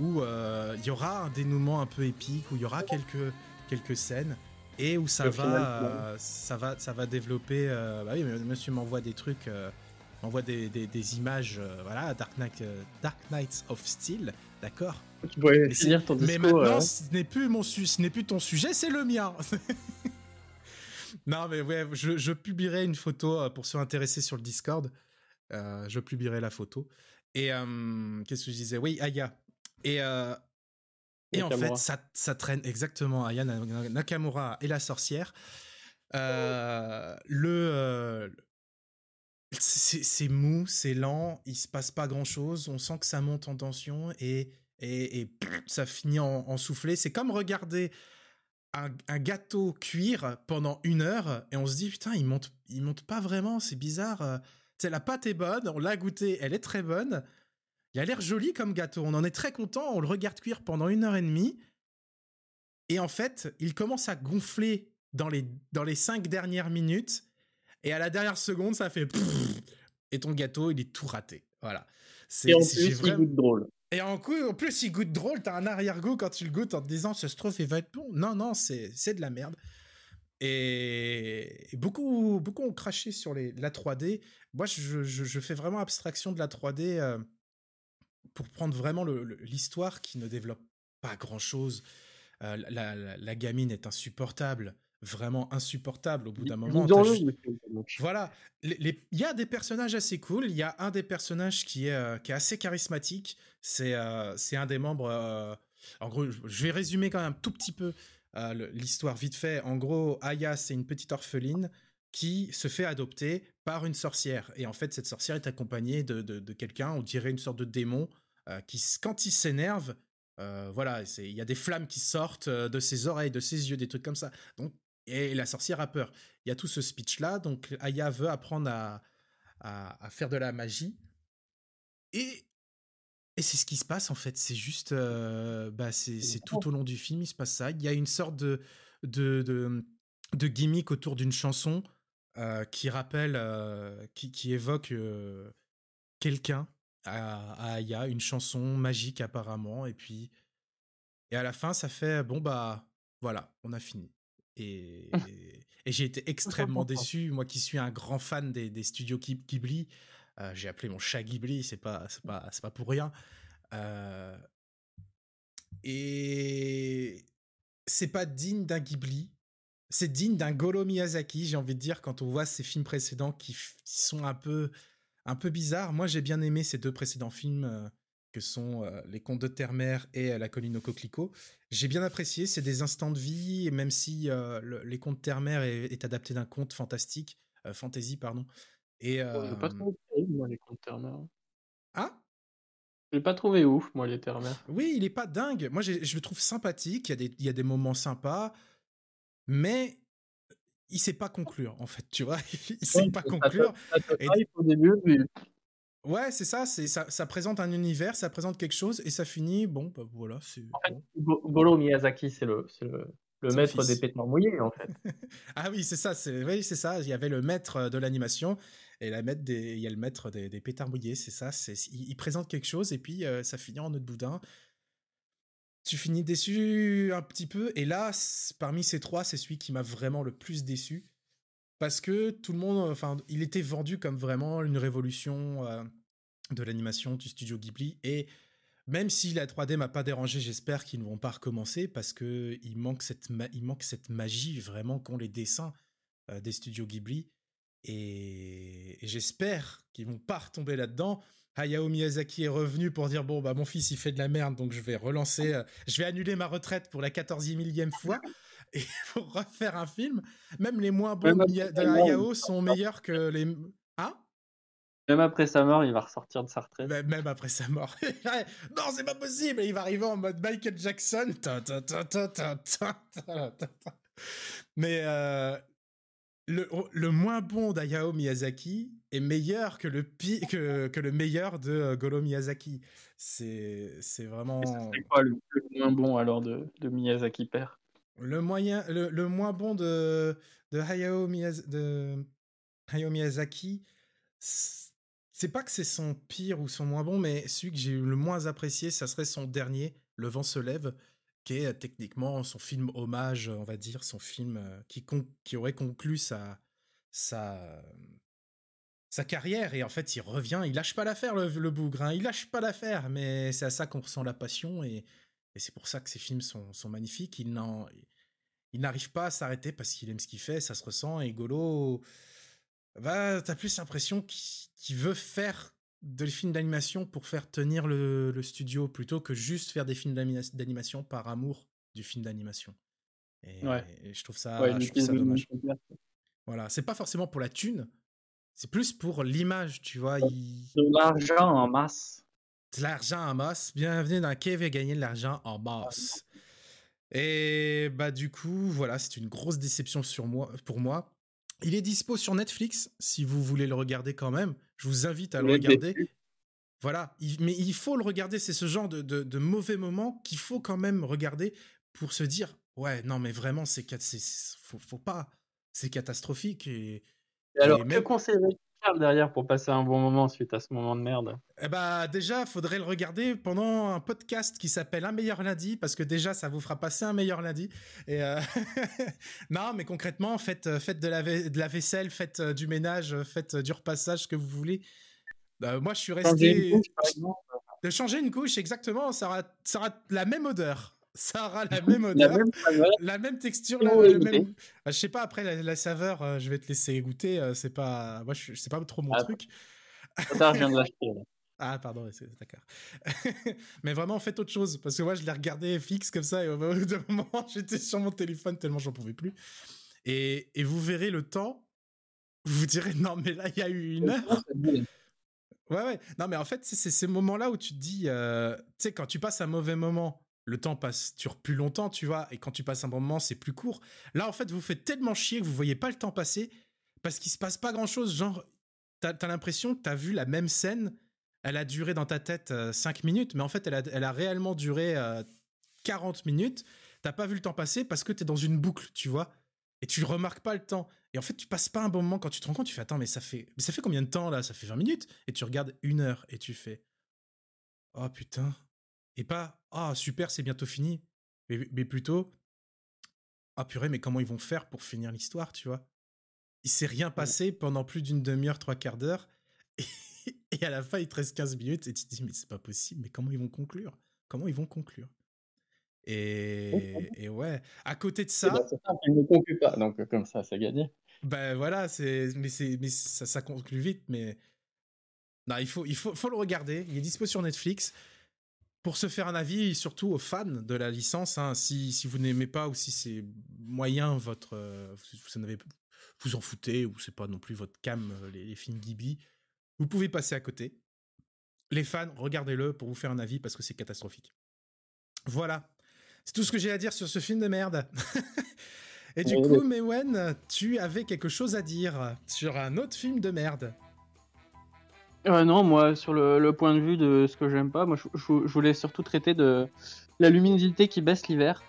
où euh, il y aura un dénouement un peu épique, où il y aura quelques, quelques scènes, et où ça va, euh, ça va, ça va développer. euh, bah oui, mais monsieur m'envoie des trucs, m'envoie des, des- des images, voilà, Dark, Knight, Dark Knights of Steel, d'accord? Tu pourrais Mais finir ton Mais discours. maintenant, euh, ce n'est plus mon su- ce n'est plus ton sujet, c'est le mien. non, mais ouais, je, je publierai une photo pour ceux intéressés sur le Discord. Euh, je publierai la photo. Et euh, qu'est-ce que je disais? Oui, Aya. Et euh, et en fait, ça, ça traîne exactement Aya Na- Na- Nakamura et la sorcière. Euh, le euh, c'est c'est mou, c'est lent, il se passe pas grand chose, on sent que ça monte en tension et, et, et ça finit en, en soufflé. C'est comme regarder un, un gâteau cuire pendant une heure et on se dit putain, il monte, il monte pas vraiment, c'est bizarre. sais, la pâte est bonne, on l'a goûté, elle est très bonne. Il a l'air joli comme gâteau, on en est très content, on le regarde cuire pendant une heure et demie. Et en fait, il commence à gonfler dans les, dans les cinq dernières minutes. Et à la dernière seconde, ça fait et ton gâteau, il est tout raté. Voilà. C'est Et en plus, il vraiment- goûte drôle. et en, coup, en plus, il goûte drôle. T'as un arrière-goût quand tu le goûtes en te disant, se trouve, il va être bon. Non, non, c'est c'est de la merde. Et, et beaucoup, beaucoup ont craché sur les, la 3D. Moi, je, je- je fais vraiment abstraction de la 3D euh, pour prendre vraiment l'histoire qui ne développe pas grand-chose. Euh, la, la- la gamine est insupportable, vraiment insupportable au bout d'un moment. juste- voilà, les- il y a des personnages assez cool. Il y a un des personnages qui est, euh, qui est assez charismatique. C'est euh, un des membres. euh, en gros, je vais résumer quand même un tout petit peu l'histoire vite fait. En gros, Aya, c'est une petite orpheline qui se fait adopter par une sorcière. Et en fait, cette sorcière est accompagnée de, de- de quelqu'un, on dirait une sorte de démon, qui, s- quand il s'énerve, euh, voilà, il y a des flammes qui sortent euh, de ses oreilles, de ses yeux, des trucs comme ça. Donc, et la sorcière a peur il y a tout ce speech-là. Donc, Aya veut apprendre à, à, à faire de la magie. Et, et c'est ce qui se passe, en fait. C'est juste. euh, bah, c'est tout au long du film, il se passe ça. Il y a une sorte de, de, de, de gimmick autour d'une chanson euh, qui rappelle, euh, qui, qui évoque euh, quelqu'un à, à Aya, une chanson magique apparemment. Et puis. Et à la fin, ça fait bon, bah, voilà, on a fini. Et, et j'ai été extrêmement déçu, moi qui suis un grand fan des, des studios Ghib- Ghibli. euh, j'ai appelé mon chat Ghibli, c'est pas, c'est pas, c'est pas pour rien. Euh, et c'est pas digne d'un Ghibli. C'est digne d'un Goro Miyazaki, j'ai envie de dire, quand on voit ses films précédents qui sont un peu, un peu bizarres. Moi, j'ai bien aimé ces deux précédents films euh, que sont euh, Les Contes de Terre-Mère et euh, La Colline au Coquelicot. J'ai bien apprécié, c'est des instants de vie, et même si le- Les Contes de Terre-Mère est, est adapté d'un conte fantastique, fantasy, pardon. Et Je pas trouvé terrible, moi, les contes Turner. Ah? J'ai pas trouvé ouf, moi, les Turner. Oui, il est pas dingue. Moi, je le trouve sympathique. Il y, a des, il y a des moments sympas, mais il sait pas conclure, en fait, tu vois. il sait pas conclure. au début, Ouais, c'est ça, c'est ça, ça, présente un univers, ça présente quelque chose et ça finit. Bon, bah voilà. C'est, en fait, Goro Miyazaki, c'est le, le, le maître des pétements mouillés, en fait. ah oui, c'est ça, c'est, oui, c'est ça. Il y avait le maître de l'animation et la maître des, il y a le maître des, des pétards mouillés, c'est ça. C'est, il, présente quelque chose et puis euh, ça finit en autre boudin. Tu finis déçu un petit peu et là, parmi ces trois, c'est celui qui m'a vraiment le plus déçu parce que tout le monde, enfin, il était vendu comme vraiment une révolution euh, de l'animation du studio Ghibli. Et même si la 3D m'a pas dérangé, j'espère qu'ils ne vont pas recommencer parce que il manque cette, il manque cette magie vraiment qu'ont les dessins euh, des studios Ghibli. Et, j'espère qu'ils vont pas retomber là-dedans. Hayao Miyazaki est revenu pour dire bon bah mon fils il fait de la merde donc je vais relancer, euh, je vais annuler ma retraite pour la 14 millième fois et pour refaire un film. Même les moins bons de Hayao sont meilleurs que les. Hein? Même après sa mort, il va ressortir de sa retraite. Même après sa mort. non, c'est pas possible. Il va arriver en mode Michael Jackson. Mais euh, le, le, moins bon d'Ayao Miyazaki est meilleur que le, que, que le meilleur de euh, Goro Miyazaki. C'est vraiment. C'est quoi le, moins bon alors de, de Miyazaki père? Le, moyen, le, moins bon de, de, Hayao, de Hayao Miyazaki, c'est pas que c'est son pire ou son moins bon, mais celui que j'ai le moins apprécié, ça serait son dernier, Le vent se lève, qui est euh, techniquement son film hommage, on va dire, son film euh, qui, qui aurait conclu sa, sa, sa carrière. Et en fait, il revient, il lâche pas l'affaire, le, bougre, hein, il lâche pas l'affaire, mais c'est à ça qu'on ressent la passion. Et, et c'est pour ça que ces films sont, sont magnifiques. Il n'arrive pas à s'arrêter parce qu'il aime ce qu'il fait, ça se ressent. Et Golo, bah, t'as plus l'impression qu'il veut faire des films d'animation pour faire tenir le, studio plutôt que juste faire des films d'animation par amour du film d'animation. Et, je trouve ça, dommage. Voilà, c'est pas forcément pour la thune, c'est plus pour l'image, tu vois. De l'argent en masse. De l'argent en masse. Bienvenue dans Kev et gagner de l'argent en masse. Et bah du coup, voilà, c'est une grosse déception sur moi, pour moi. Il est dispo sur Netflix, si vous voulez le regarder quand même. Je vous invite à le regarder. Voilà, mais il faut le regarder, c'est ce genre de, de, mauvais moment qu'il faut quand même regarder pour se dire, ouais, non mais vraiment, c'est faut, faut pas, c'est catastrophique. Et, alors, que derrière pour passer un bon moment suite à ce moment de merde Eh bah déjà, faudrait le regarder pendant un podcast qui s'appelle Un meilleur lundi parce que déjà ça vous fera passer un meilleur lundi. Et euh, non, mais concrètement, faites euh, faites de la de la vaisselle, faites euh, du ménage, faites du repassage, ce que vous voulez. moi, je suis resté de changer une couche exactement, ça aura, ça aura la même odeur ça aura la même odeur, la même, texture, le même... Bah, je sais pas après la, saveur, euh, je vais te laisser goûter. Euh, c'est pas, moi je, c'est pas trop mon ah, truc. Ça, je viens de l'acheter. Ah pardon, d'accord. Mais vraiment faites autre chose parce que moi je l'ai regardé fixe comme ça et au bout d'un moment j'étais sur mon téléphone tellement j'en pouvais plus. Et, et, vous verrez le temps, vous vous direz non mais là il y a eu une heure. Ouais ouais. Non mais en fait c'est ces moments-là où tu te dis, euh, tu sais quand tu passes un mauvais moment le temps passe dure plus longtemps, tu vois, et quand tu passes un bon moment, c'est plus court. Là, en fait, vous faites tellement chier que vous voyez pas le temps passer parce qu'il se passe pas grand chose. Genre, t'as as, l'impression que t'as vu la même scène, elle a duré dans ta tête 5 euh, minutes, mais en fait, elle a, elle a réellement duré 40 euh, minutes. T'as pas vu le temps passer parce que t'es dans une boucle, tu vois, et tu remarques pas le temps. Et en fait, tu passes pas un bon moment quand tu te rends compte, tu fais attends, mais ça fait, mais ça fait combien de temps là? Ça fait 20 minutes, et tu regardes une heure et tu fais oh putain et pas ah super c'est bientôt fini, mais, plutôt ah purée mais comment ils vont faire pour finir l'histoire tu vois? Il s'est rien passé pendant plus d'une demi-heure trois quarts d'heure et, à la fin il te reste 15 minutes et tu te dis mais c'est pas possible mais comment ils vont conclure? Comment ils vont conclure? Et, et, ouais, à côté de ça. Bah, ils ne concluent pas, donc comme ça, c'est gagné. Ben voilà, c'est mais mais ça, ça conclut vite, mais non, il faut il faut faut le regarder. Il est dispo sur Netflix pour se faire un avis, surtout aux fans de la licence, hein, si, si vous n'aimez pas ou si c'est moyen votre, euh, vous, n'avez, vous en foutez ou c'est pas non plus votre cam euh, les, les films Ghibli, vous pouvez passer à côté. Les fans, regardez-le pour vous faire un avis parce que c'est catastrophique. Voilà. C'est tout ce que j'ai à dire sur ce film de merde. Et du coup, Mewen, tu avais quelque chose à dire sur un autre film de merde. Euh, non, moi, sur le, le point de vue de ce que j'aime pas, moi, je, je- je voulais surtout traiter de la luminosité qui baisse l'hiver.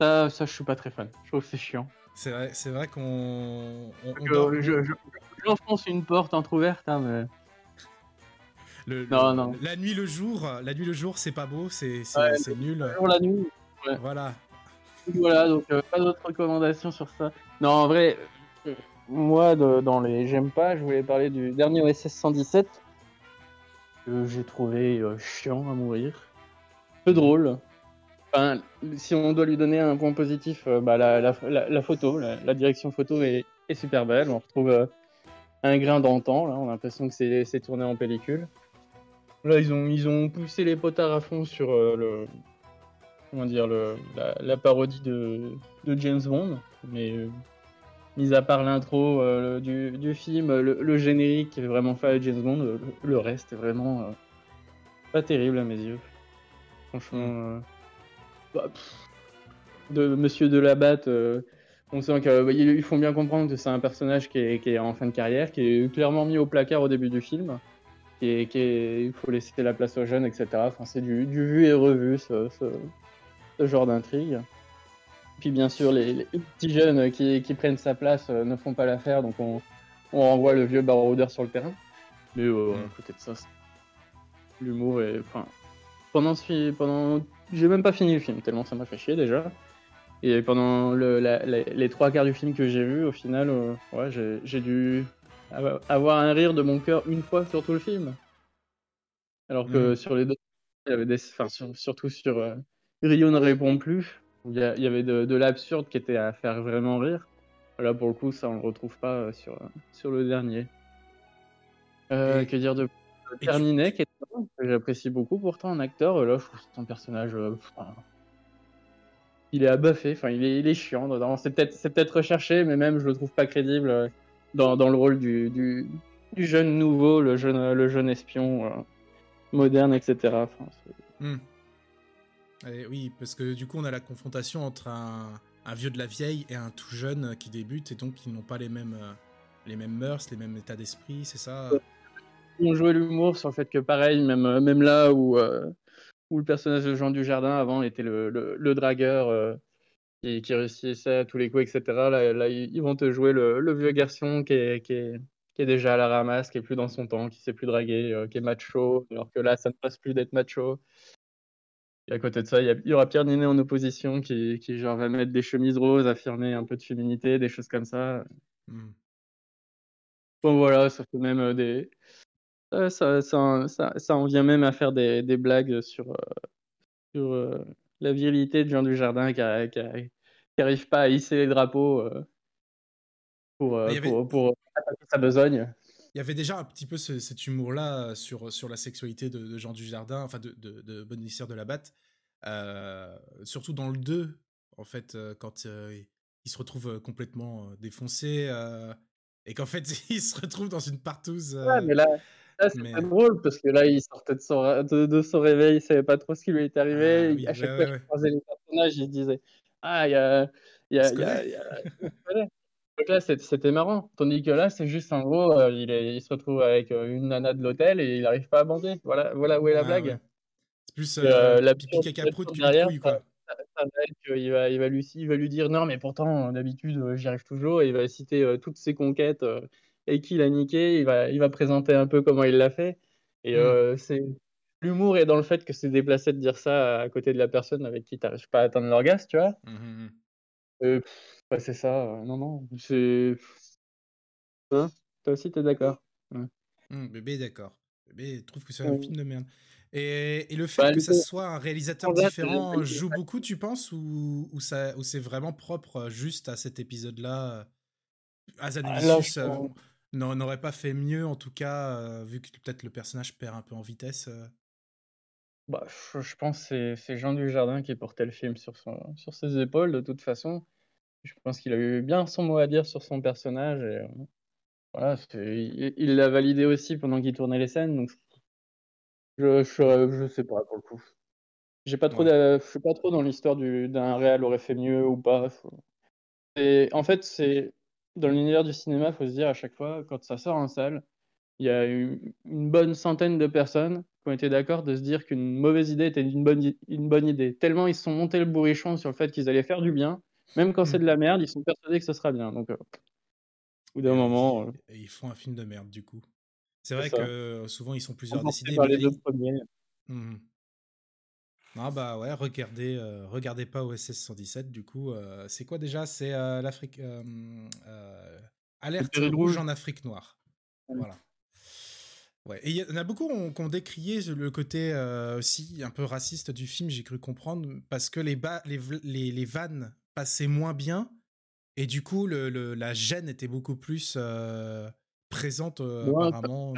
Ça, ça, je suis pas très fan. Je trouve que c'est chiant. C'est vrai, c'est vrai qu'on Je- J'enfonce une porte entrouverte, hein, mais... le- Non, le- non. La nuit, le jour, la nuit, le jour, c'est pas beau, c'est Ouais, nul. Toujours la nuit. Voilà. Voilà, donc euh, pas d'autres recommandations sur ça. Non, en vrai, euh, moi, de- dans les j'aime pas, je voulais parler du dernier OSS 117 que j'ai trouvé euh, chiant à mourir. Peu drôle. Enfin, si on doit lui donner un point positif, euh, bah, la, la, la- la photo, la, direction photo est, est super belle. On retrouve euh, un grain d'antan, là, on a l'impression que c'est tourné en pellicule. Là, ils ont, ils ont poussé les potards à fond sur euh, le, comment dire, le, la, la parodie de, de James Bond, mais mis à part l'intro euh, du, du film, le, le générique qui est vraiment fait à James Bond, le, le reste est vraiment euh, pas terrible à mes yeux. Franchement, euh, bah, pff, de Monsieur Delabatte, euh, on sent qu'ils font bien comprendre que c'est un personnage qui est, qui est en fin de carrière, qui est clairement mis au placard au début du film. Est- il faut laisser la place aux jeunes, etc. Enfin, c'est du, du vu et revu, ce, ce- ce genre d'intrigue. Puis bien sûr, les, les petits jeunes qui, qui prennent sa place euh, ne font pas l'affaire, donc on, on renvoie le vieux baroudeur sur le terrain. Mais euh, Mm. à côté de ça, c'est- l'humour est. Enfin, pendant ce fi- pendant, j'ai même pas fini le film tellement ça m'a fait chier déjà. Et pendant le, la- la- les trois quarts du film que j'ai vu, au final, euh, ouais, j'ai dû avo- avoir un rire de mon cœur une fois sur tout le film. Alors que Mm. sur les deux, il y avait des, enfin, sur- surtout sur euh, Rio ne répond plus, il y, a- il y avait de, de l'absurde qui était à faire vraiment rire. Là, pour le coup, ça, on le retrouve pas euh, sur, euh, sur le dernier. Euh, Et- que dire de et tu- que j'apprécie beaucoup pourtant en acteur. Là, je trouve son personnage, euh, enfin, il est abaffé. Enfin, il est, il est chiant. C'est peut-être, c'est peut-être recherché, mais même je le trouve pas crédible dans, dans le rôle du, du, du jeune nouveau, le jeune, le jeune espion euh, moderne, etc. Enfin, Hmm. Et oui, parce que du coup, on a la confrontation entre un, vieux de la vieille et un tout jeune qui débute, et donc ils n'ont pas les mêmes, euh, les mêmes mœurs, les mêmes états d'esprit, c'est ça? On jouait l'humour sur le fait que pareil, même, euh, même là où, euh, où le personnage de Jean Dujardin avant était le, le, dragueur euh, qui, réussissait à tous les coups, etc. Là, ils vont te jouer le, vieux garçon qui est, qui, est, déjà à la ramasse, qui est plus dans son temps, qui sait plus draguer, euh, qui est macho, alors que là, ça ne passe plus d'être macho. Et à côté de ça, il y, aura Pierre Ninet en opposition qui, qui genre, va mettre des chemises roses, affirmer un peu de féminité, des choses comme ça. Hmm. Bon voilà, ça fait même euh, des. euh, ça, ça, ça, ça en vient même à faire des, des blagues sur, euh, sur euh, la virilité de Jean Dujardin qui, a- qui, a- qui arrive pas à hisser les drapeaux euh, pour, pour, pour attaquer sa besogne. Il y avait déjà un petit peu ce- cet humour-là sur, sur la sexualité de, de Jean Dujardin, enfin de, de, de Boniface de la Batte, euh, surtout dans le 2, en fait, euh, quand euh, il se retrouve euh, complètement euh, défoncé, euh, et qu'en fait, il se retrouve dans une partouze. euh, Ouais, mais là, là c'est mais- drôle parce que là, il sortait de son, de, son réveil, il savait pas trop ce qui lui était arrivé. Ah oui, à chaque ouais, fois qu'il croisait les personnages, il disait Ah, il y a. Y a, y a- y a- il se connaît. Donc là, c'est- c'était marrant. Tandis que là, c'est juste en gros, euh, il, est- il se retrouve avec euh, une nana de l'hôtel et il n'arrive pas à bander. Voilà, voilà où est la blague. ouais. C'est plus euh, la pipi caca prout derrière, couille, quoi. ça va être qu'il va, il va, lui, il va lui dire non, mais pourtant, d'habitude, j'y arrive toujours. Et il va citer toutes ses conquêtes et qui l'a niqué. Il va, il va présenter un peu comment il l'a fait. Et Mm. c'est l'humour est dans le fait que c'est déplacé de dire ça à côté de la personne avec qui tu n'arrives pas à atteindre l'orgasme, tu vois. Mhm. Euh, pff, ouais, c'est ça. euh, non, non, c'est. Hein Toi aussi, t'es d'accord? Hum, bébé, d'accord. Bébé trouve que c'est un Ouais. film de merde. Et, et le fait Bah, que ça le- soit un réalisateur différent je- joue beaucoup, tu penses, ou, ou, ça, ou c'est vraiment propre euh, juste à cet épisode-là Ah, là, je pense- euh, n'aurait pas fait mieux, en tout cas, euh, vu que peut-être le personnage perd un peu en vitesse. euh. Bah, je, je pense que c'est- c'est Jean Dujardin qui portait le film sur, son, sur ses épaules, de toute façon. Je pense qu'il a eu bien son mot à dire sur son personnage. Et, euh, voilà, il l'a validé aussi pendant qu'il tournait les scènes. Donc je, je, je sais pas pour le coup. J'ai pas trop, je suis pas trop dans l'histoire d'un réel aurait fait mieux ou pas. Et en fait, c'est dans l'univers du cinéma, faut se dire à chaque fois quand ça sort en salle, il y a une, une bonne centaine de personnes qui ont été d'accord de se dire qu'une mauvaise idée était une bonne, une bonne idée. Tellement ils se sont montés le bourrichon sur le fait qu'ils allaient faire du bien, même quand c'est de la hmm. merde, ils sont persuadés que ce sera bien. Donc, euh, au bout d'un moment. Euh, ils font un film de merde, du coup. C'est vrai que euh, souvent ils sont plusieurs décidés. Par les deux premiers. Mmh ah bah ouais, regardez, regardez pas OSS 117 du coup. c'est quoi déjà? C'est l'Afrique. alerte rouge en Afrique noire. Voilà. Ouais. Et il y en a beaucoup qui ont, décrié le côté aussi un peu raciste du film, j'ai cru comprendre, parce que les, les, les, vannes passaient moins bien, et du coup le, la gêne était beaucoup plus présente apparemment.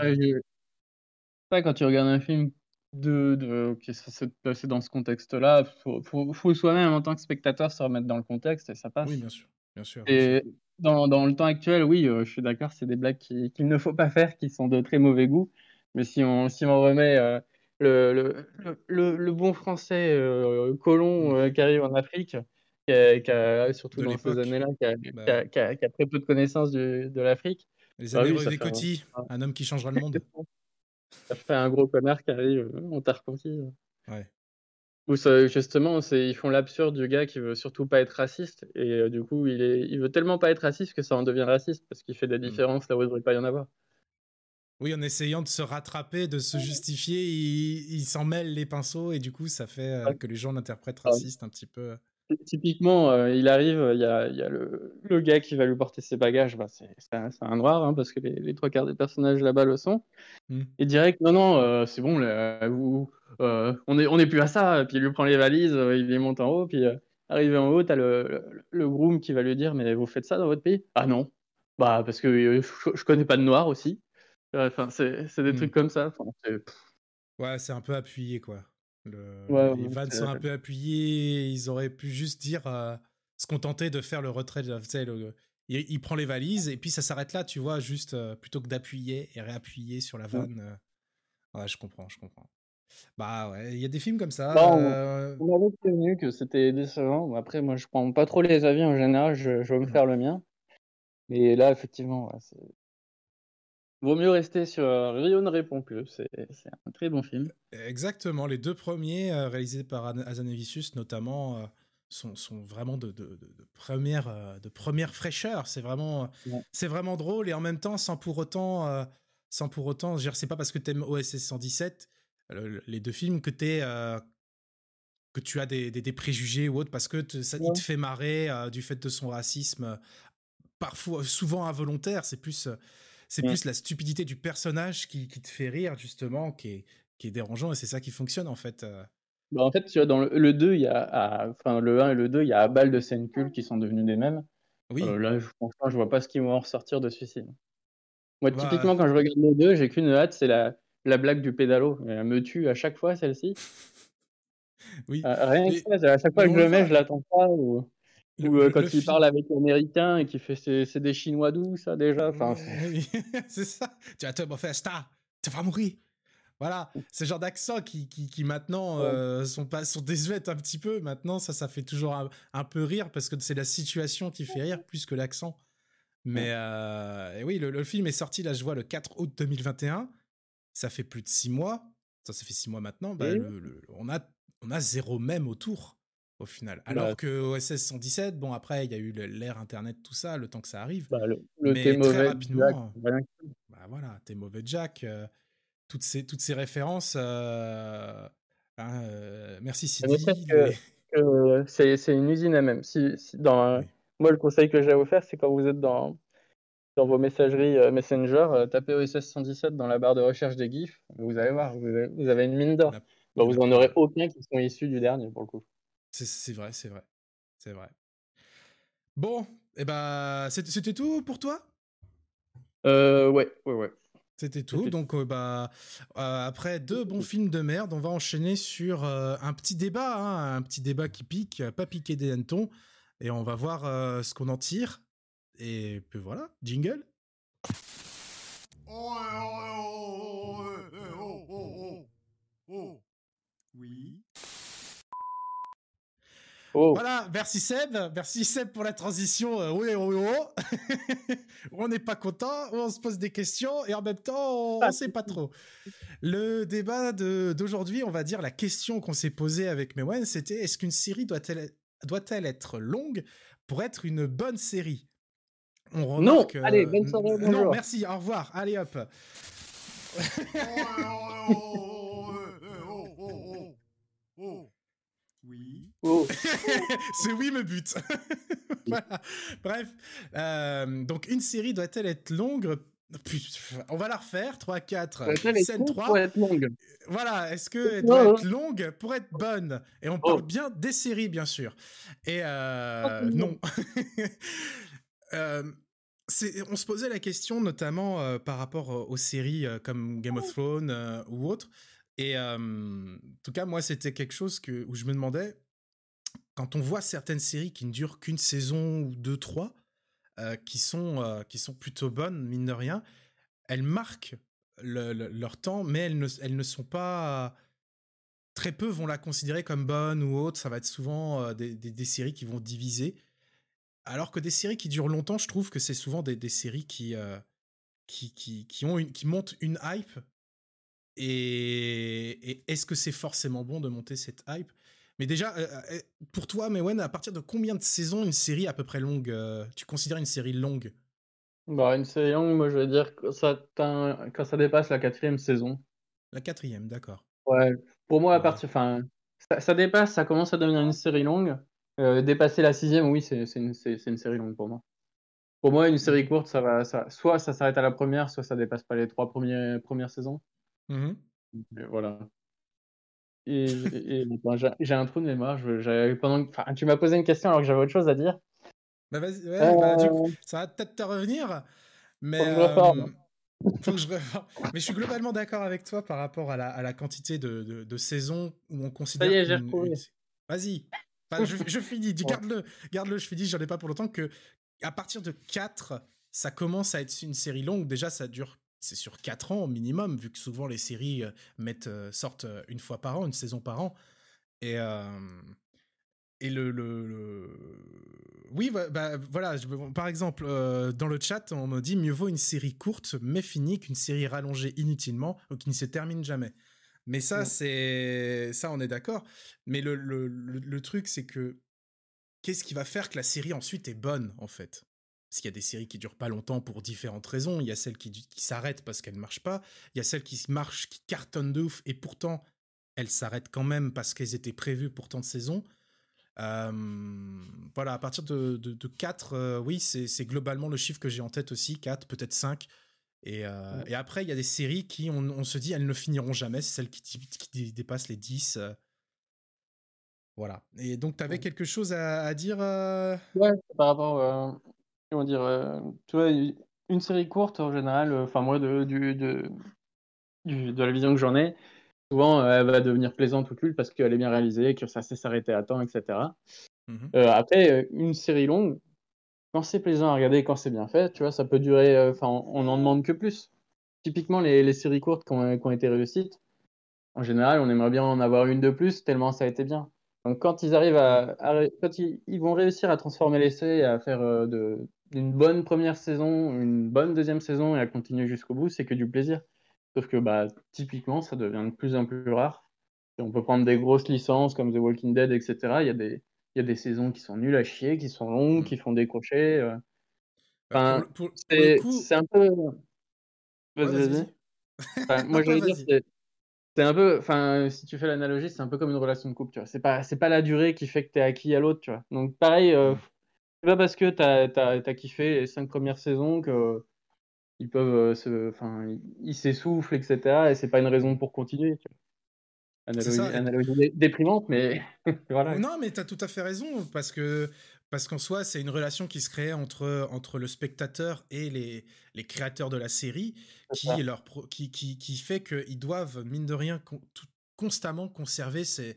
Pas, quand tu regardes un film de, de qui s'est passé dans ce contexte-là, faut, faut, soi-même en tant que spectateur se remettre dans le contexte et ça passe. Oui, bien sûr. Bien sûr, et Dans, dans, le temps actuel, oui, je suis d'accord, c'est des blagues qu'il ne faut pas faire, qui sont de très mauvais goût. Mais si on, si on remet euh, le, le, le, le, bon français euh, colon mmh. qui arrive en Afrique, qui a, surtout dans ces années-là, bah qui, a, très peu de connaissances de, de l'Afrique. Les années bah oui, un... un homme qui changera le monde. ça fait un gros connard qui arrive, on t'a reconquis. Ouais. Ou ça, justement, ils font l'absurde du gars qui veut surtout pas être raciste. Et du coup, il, est, il veut tellement pas être raciste que ça en devient raciste parce qu'il fait des mmh. différences là où il ne devrait pas y en avoir. Oui, en essayant de se rattraper, de se justifier, il, s'en mêle les pinceaux et du coup, ça fait euh, que les gens l'interprètent raciste un petit peu. Typiquement, euh, il arrive, il y a, y a le, le, gars qui va lui porter ses bagages, bah, c'est un, noir, hein, parce que les, les, trois quarts des personnages là-bas le sont. Mmh. Et direct, non, non, euh, c'est bon, vous, on n'est on est plus à ça. Puis il lui prend les valises, il les monte en haut, puis arrivé en haut, t'as le, le, le, groom qui va lui dire, mais vous faites ça dans votre pays? Ah non, bah parce que je, je connais pas de noir aussi. Enfin, c'est des mmh. trucs comme ça. ouais, c'est un peu appuyé, quoi. Le... les vannes sont un peu appuyées. Ils auraient pu juste dire, euh, se contenter de faire le retrait. Tu sais, le... il, prend les valises et puis ça s'arrête là, tu vois, juste euh, plutôt que d'appuyer et réappuyer sur la vanne. Euh. Ouais, je comprends, je comprends. Bah ouais, il y a des films comme ça. Bah, on, on avait prévenu que c'était décevant. Après, moi, je prends pas trop les avis en général. Je, je vais me faire le mien. Mais là, effectivement, ouais, Vaut mieux rester sur euh, Rio ne répond plus. C'est un très bon film. Exactement. Les deux premiers, euh, réalisés par Azanavicius notamment, euh, sont, vraiment de, première, de première fraîcheur. C'est vraiment, c'est vraiment drôle et en même temps, sans pour autant. sans pour autant, je c'est pas parce que tu aimes OSS 117, les deux films, que tu que tu as des, des, préjugés ou autre, parce que ça, il te fait marrer du fait de son racisme, parfois, souvent involontaire. C'est plus c'est mmh. plus la stupidité du personnage qui, te fait rire, justement, qui est, qui est dérangeant, et c'est ça qui fonctionne, en fait. Euh. Bah, en fait, tu vois, dans le, 2, il y a, enfin, le 1 et le 2, il y a à balle de cultes qui sont devenues des mêmes. Oui. Euh, là, je pense je vois pas ce qu'ils vont en ressortir de celui-ci. Moi, bah, typiquement, quand je regarde le 2, j'ai qu'une hâte, c'est la, la blague du pédalo. Elle me tue à chaque fois, celle-ci. oui. Euh, rien que ça, à chaque fois que je le mets, je l'attends pas. Ou... Ou euh, quand il parle avec l'américain et qu'il fait c'est des chinois doux ça déjà? Enfin c'est ça. Tu vas te faire ça tu vas mourir. Voilà ce genre d'accent qui, qui, qui, maintenant euh, sont pas sont désuètes un petit peu. Maintenant ça ça fait toujours un, peu rire parce que c'est la situation qui fait rire plus que l'accent. Mais euh, et oui le, film est sorti là je vois le 4 août 2021 ça fait plus de six mois. Ça ça fait six mois maintenant. Bah, on a on a zéro même autour au final. Alors bah, que OSS 117, bon après il y a eu l'ère internet, tout ça, le temps que ça arrive. Bah, le, mais très rapidement, bah voilà, t'es mauvais Jack, euh, toutes ces toutes ces références. Euh, hein, euh, merci Sidi. C'est une usine à même. Si, dans moi le conseil que j'ai à vous faire, c'est quand vous êtes dans dans vos messageries Messenger, tapez OSS 117 dans la barre de recherche des GIFs, vous allez voir, vous avez, une mine d'or. vous en aurez aucun qui sont issus du dernier pour le coup. C'est vrai, c'est vrai. C'est vrai. Bon, et eh ben, c'était tout pour toi euh, Ouais, ouais, ouais. C'était tout. Donc, euh, bah, euh, après deux bons films de merde, on va enchaîner sur euh, un petit débat, hein, un petit débat qui pique, pas piquer des hannetons. et on va voir euh, ce qu'on en tire. Et puis voilà, jingle. Oh, oh, oh, oh, oh, oh, oh. Oui. Oh, Voilà, merci Seb, merci Seb pour la transition. euh, oui, oui, oui. on n'est pas content, on se pose des questions et en même temps, on, on sait pas trop. Le débat d'aujourd'hui, on va dire la question qu'on s'est posée avec Mewen, c'était est-ce qu'une série doit-elle doit-elle être longue pour être une bonne série? On Non. euh, Allez, bonne soirée, Non, bonjour. merci, au revoir. Allez hop. Oh, oh, oh, oh, oh, oh, oh. Oui. Oh. C'est oui me bute. Voilà. Bref, euh, donc une série doit-elle être longue? On va la refaire. 3, 4, Elle est scène courte 3. pour être longue? Voilà, est-ce qu'elle doit être longue pour être bonne? Et on parle Oh. bien des séries, bien sûr. Et euh, Oh, non. Euh, on se posait la question notamment euh, par rapport aux séries comme Game of Thrones ou autres. Et en tout cas, moi, c'était quelque chose que, où je me demandais, quand on voit certaines séries qui ne durent qu'une saison ou deux, trois, euh, qui, sont, euh, qui sont plutôt bonnes, mine de rien, elles marquent le- le- leur temps, mais elles ne, elles ne sont pas... Très peu vont la considérer comme bonne ou autre. Ça va être souvent euh, des, des- séries qui vont diviser. Alors que des séries qui durent longtemps, je trouve que c'est souvent des, des séries qui, qui, qui, qui, ont une, qui montent une hype. Et est-ce que c'est forcément bon de monter cette hype? Mais déjà, euh, euh, pour toi, Mewen, à partir de combien de saisons une série à peu près longue euh, Tu considères une série longue? Bah, une série longue, moi je veux dire que ça atteint- quand ça dépasse la quatrième saison. La quatrième, d'accord. Ouais, pour moi, à Ouais. partir, enfin, ça, ça dépasse, ça commence à devenir une série longue. Euh, dépasser la sixième, oui, c'est une, une série longue pour moi. Pour moi, une série courte, ça va, ça, soit ça s'arrête à la première, soit ça dépasse pas les trois premiers, premières saisons. Et voilà. Et, bon, j'ai j'ai un trou de mémoire. Je, j'avais- pendant, que- enfin, tu m'as posé une question alors que j'avais autre chose à dire. Bah vas-y, ouais, bah, du coup, Euh, ça va peut-être te revenir, mais Faut que je reforme. euh, faut que je reforme. Mais je suis globalement d'accord avec toi par rapport à la, à la quantité de, de, de saisons où on considère. y est, j'ai qu'une- retrouvé. une- Vas-y, Enfin, je, je finis, Ouais. garde-le, garde-le, je finis, j'en ai pas pour longtemps que à partir de 4, ça commence à être une série longue. Déjà, ça dure, c'est sur 4 ans au minimum, vu que souvent les séries euh, mettent, euh, sortent euh, une fois par an, une saison par an. Et, euh, et le, le, le- Oui, bah, bah, voilà, je- par exemple, euh, dans le chat, on me dit mieux vaut une série courte mais finie qu'une série rallongée inutilement ou qui ne se termine jamais. Mais ça, Ouais. c'est. Ça, on est d'accord. Mais le, le truc, c'est que. Qu'est-ce qui va faire que la série ensuite est bonne, en fait? Parce qu'il y a des séries qui durent pas longtemps pour différentes raisons. Il y a celles qui, qui s'arrêtent parce qu'elles ne marchent pas. Il y a celles qui marchent, qui cartonnent de ouf, et pourtant, elles s'arrêtent quand même parce qu'elles étaient prévues pour tant de saisons. Euh, voilà, à partir de, de, de 4, euh, oui, c'est globalement le chiffre que j'ai en tête aussi, 4, peut-être 5. Et, euh, Ouais. et après, il y a des séries qui, on, on se dit, elles ne finiront jamais, c'est celles qui, qui dé- dépassent les 10. euh. voilà. Et donc, tu avais Ouais. quelque chose à, à dire Ouais, par rapport, comment dire, euh, tu vois, une série courte en général, euh, enfin moi de, du, de, du- de la vision que j'en ai, souvent euh, elle va devenir plaisante ou culte parce qu'elle est bien réalisée, que ça sait s'arrêter à temps, etc. Mhm. Euh, après, une série longue, quand c'est plaisant à regarder, quand c'est bien fait, tu vois, ça peut durer, enfin on n'en demande que plus. Typiquement les, les séries courtes qui ont, qui ont été réussites, en général on aimerait bien en avoir une de plus tellement ça a été bien. Donc quand ils arrivent à, quand ils, ils vont réussir à transformer l'essai et à faire de, une bonne première saison, une bonne deuxième saison et à continuer jusqu'au bout, c'est que du plaisir. Sauf que bah typiquement ça devient de plus en plus rare. Et on peut prendre des grosses licences comme The Walking Dead, etc. Il y a des, il y a des saisons qui sont nulles à chier, qui sont longues, Mm. qui font décrocher. euh. Bah, Enfin, pour, pour- pour C'est le coup. c'est un peu. Vas-y, vas-y, vas-y. vas-y. Enfin, moi, j'allais pas dire, c'est c'est un peu. Enfin, si tu fais l'analogie, c'est un peu comme une relation de couple, tu vois. C'est pas, c'est pas la durée qui fait que t'es acquis à l'autre, tu vois. Donc, pareil, euh, pas parce que t'as, t'as kiffé les cinq premières saisons que ils peuvent euh, se. Enfin, ils- s'essoufflent, etc. Et c'est pas une raison pour continuer, tu Analogie, analogie dé- déprimante, mais voilà. Non, mais tu as tout à fait raison, parce que parce qu'en soi, c'est une relation qui se crée entre, entre le spectateur et les, les créateurs de la série, qui, leur pro- qui, qui, qui fait qu'ils doivent, mine de rien, con- tout- constamment conserver ces,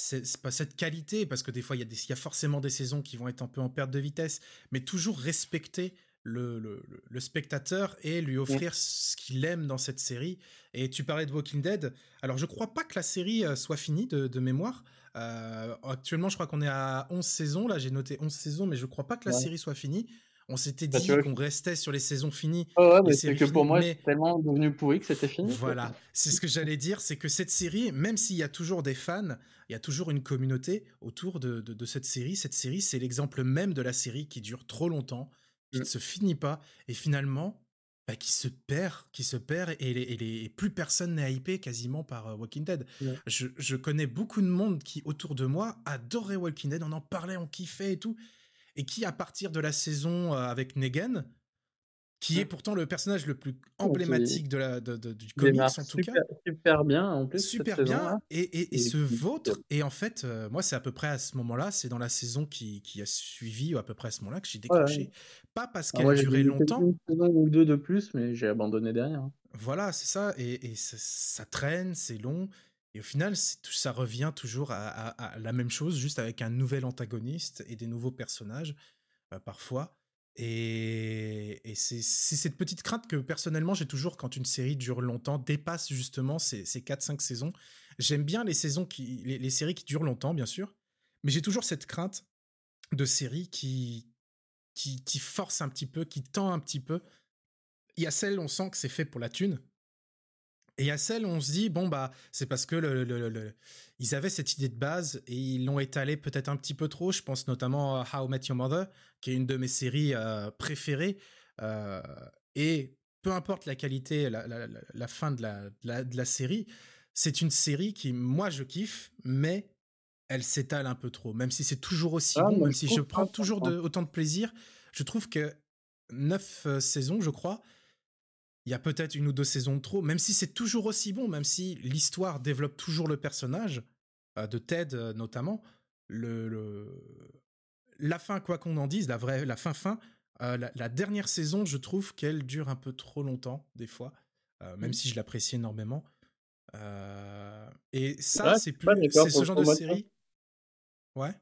c'est pas cette qualité, parce que des fois, il y, a des- il y a forcément des saisons qui vont être un peu en perte de vitesse, mais toujours respecter le, le- le- le spectateur et lui offrir ce qu'il aime dans cette série. Et tu parlais de Walking Dead. Alors, je crois pas que la série euh, soit finie de, de mémoire. Euh, actuellement, je crois qu'on est à 11 saisons. Là, j'ai noté 11 saisons, mais je crois pas que la Ouais. série soit finie. On s'était dit qu'on restait sur les saisons finies. Ouais, ouais, mais c'est que pour finies, moi, mais- c'est tellement devenu pourri que c'était fini. Voilà, c'est ce que j'allais dire, c'est que cette série, même s'il y a toujours des fans, il y a toujours une communauté autour de, de- de cette série. Cette série, c'est l'exemple même de la série qui dure trop longtemps, qui ne se finit pas, et finalement, bah, qui se perd, qui se perd, et, les- et les- et plus personne n'est hypé quasiment par euh, Walking Dead. Ouais. Je, je connais beaucoup de monde qui, autour de moi, adorait Walking Dead, on en parlait, on kiffait et tout, et qui, à partir de la saison euh, avec Negan, qui est pourtant le personnage le plus emblématique de la, de- de- du comics en tout super, cas. super bien en plus. Super cette bien et, et, et puis- vautre. Et en fait, euh, moi, c'est à peu près à ce moment-là, c'est dans la saison qui, qui a suivi, ou à peu près à ce moment-là, que j'ai décroché. Pas parce Alors qu'elle durait vu longtemps. Une saison ou deux de plus, mais j'ai abandonné derrière. hein. Voilà, c'est ça. Et, et ça, ça traîne, c'est long. Et au final, tout- ça revient toujours à, la même chose, juste avec un nouvel antagoniste et des nouveaux personnages, euh, parfois. Et, et c'est cette petite crainte que personnellement j'ai toujours quand une série dure longtemps, dépasse justement ces, ces 4-5 saisons. J'aime bien les saisons qui, les, les séries qui durent longtemps, bien sûr, mais j'ai toujours cette crainte de séries qui, qui, qui forcent un petit peu, qui tend un petit peu. Il y a celles, on sent que c'est fait pour la thune. Et il y a où on se dit, bon, bah, c'est parce que le, le- le- ils avaient cette idée de base et ils l'ont étalée peut-être un petit peu trop. Je pense notamment à How I Met Your Mother, qui est une de mes séries euh, préférées. Euh, et peu importe la qualité, la, la- la- la fin de la, de la- de la série, c'est une série qui, moi, je kiffe, mais elle s'étale un peu trop. Même si c'est toujours aussi Ah, bon, même je si je prends toujours de, autant de plaisir, je trouve que neuf euh, saisons, je crois, il y a peut-être une ou deux saisons de trop, même si c'est toujours aussi bon, même si l'histoire développe toujours le personnage, euh, de Ted euh, notamment, le, le- la fin, quoi qu'on en dise, la vraie, la fin fin, euh, la, la dernière saison, je trouve qu'elle dure un peu trop longtemps, des fois, même Mm. si je l'apprécie énormément. Et ça, Ouais, c'est plus, c'est ce genre de série. Ouais.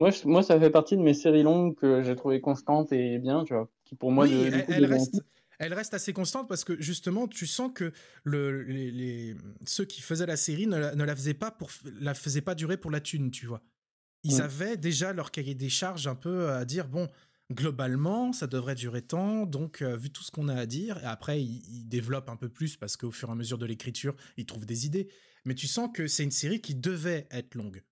Moi, je- moi, ça fait partie de mes séries longues que j'ai trouvé constantes et bien, tu vois. Qui pour moi, oui, de, du elle, coup, elle deviennent- reste, elle reste assez constante parce que justement, tu sens que le, les, les- ceux qui faisaient la série ne la, ne la faisaient pas pour la faisaient pas durer pour la thune, tu vois. Ils Mm. avaient déjà leur cahier des charges un peu à dire bon, globalement, ça devrait durer tant, donc euh, vu tout ce qu'on a à dire, et après ils, ils développent un peu plus parce qu'au fur et à mesure de l'écriture, ils trouvent des idées. Mais tu sens que c'est une série qui devait être longue.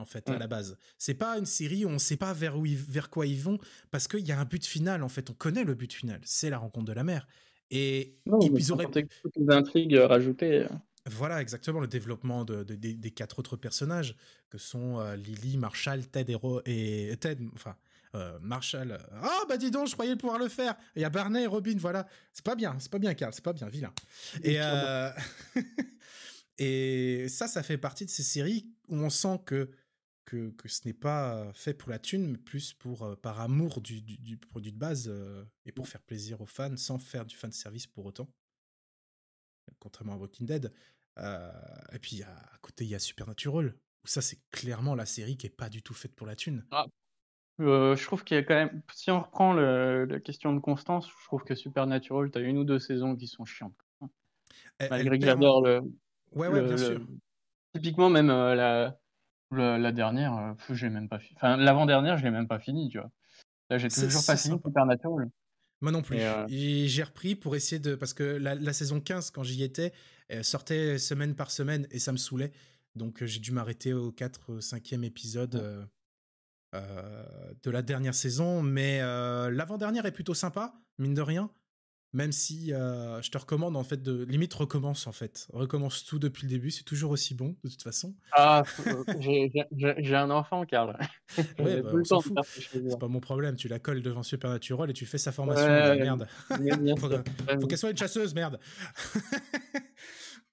En fait, à Mm. la base. C'est pas une série où on sait pas vers où ils- vers quoi ils vont parce qu'il y a un but final. En fait, on connaît le but final. C'est la rencontre de la mère. Et Non, ils, auraient toutes les intrigues euh, rajoutées. euh. voilà, exactement, le développement de, de- des- des quatre autres personnages, que sont euh, Lily, Marshall, Ted et, Ro- et Ted, enfin, euh, Marshall. Ah, bah dis donc, je croyais pouvoir le faire. Il y a Barney et Robin, voilà. C'est pas bien, c'est pas bien, Carl, c'est pas bien, vilain. Et, euh, et ça, ça fait partie de ces séries où on sent que, que, que ce n'est pas fait pour la thune, mais plus pour, euh, par amour du, du, du produit de base euh, et pour faire plaisir aux fans sans faire du fan service pour autant contrairement à Walking Dead. Euh, et puis à, à côté, il y a Supernatural, où ça, c'est clairement la série qui est pas du tout faite pour la thune. Euh, je trouve qu'il y a quand même, si on reprend le- la question de constance, je trouve que Supernatural, t'as une ou deux saisons qui sont chiantes. Elle- Malgré elle que j'adore le, Ouais, ouais, le- bien le- sûr. Typiquement, même euh, la, la, la dernière, euh, l'ai même pas fini. Enfin, l'avant-dernière, je l'ai même pas fini, tu vois. Là, j'ai toujours pas fini. Supernatural. Moi non plus. Et, euh, J'ai repris pour essayer de. Parce que la, la saison 15, quand j'y étais, elle sortait semaine par semaine et ça me saoulait. Donc euh, j'ai dû m'arrêter au 4 5e épisode Ouais. euh, euh, de la dernière saison. Mais l'avant-dernière est plutôt sympa, mine de rien. Même si euh, je te recommande, en fait, de. Limite, recommence, en fait. Recommence tout depuis le début, c'est toujours aussi bon, de toute façon. Ah, euh, j'ai un enfant, Carl. Ouais, bah. C'est pas mon problème, tu la colles devant Supernatural et tu fais sa formation. Ouais, merde. Faut. Faut qu'elle soit une chasseuse, merde.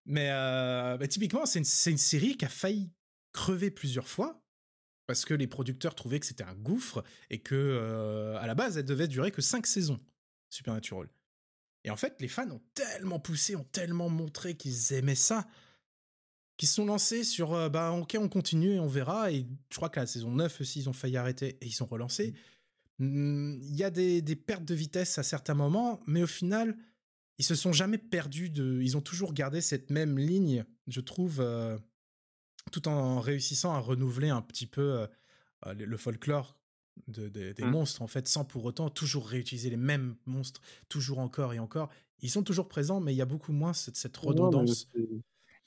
Mais euh, bah, typiquement, c'est une, série qui a failli crever plusieurs fois parce que les producteurs trouvaient que c'était un gouffre et que euh, à la base, elle devait durer que 5 saisons, Supernatural. Et en fait, les fans ont tellement poussé, ont tellement montré qu'ils aimaient ça qui se sont lancés sur euh, bah ok on continue et on verra et je crois que la saison 9 aussi ils ont failli arrêter et ils sont relancés. Hmm, Il y a des, des pertes de vitesse à certains moments, mais au final ils se sont jamais perdus de, ils ont toujours gardé cette même ligne, je trouve, euh, tout en réussissant à renouveler un petit peu euh, le folklore de- de- des Mm. monstres en fait, sans pour autant toujours réutiliser les mêmes monstres, toujours encore et encore. Ils sont toujours présents, mais il y a beaucoup moins cette, redondance.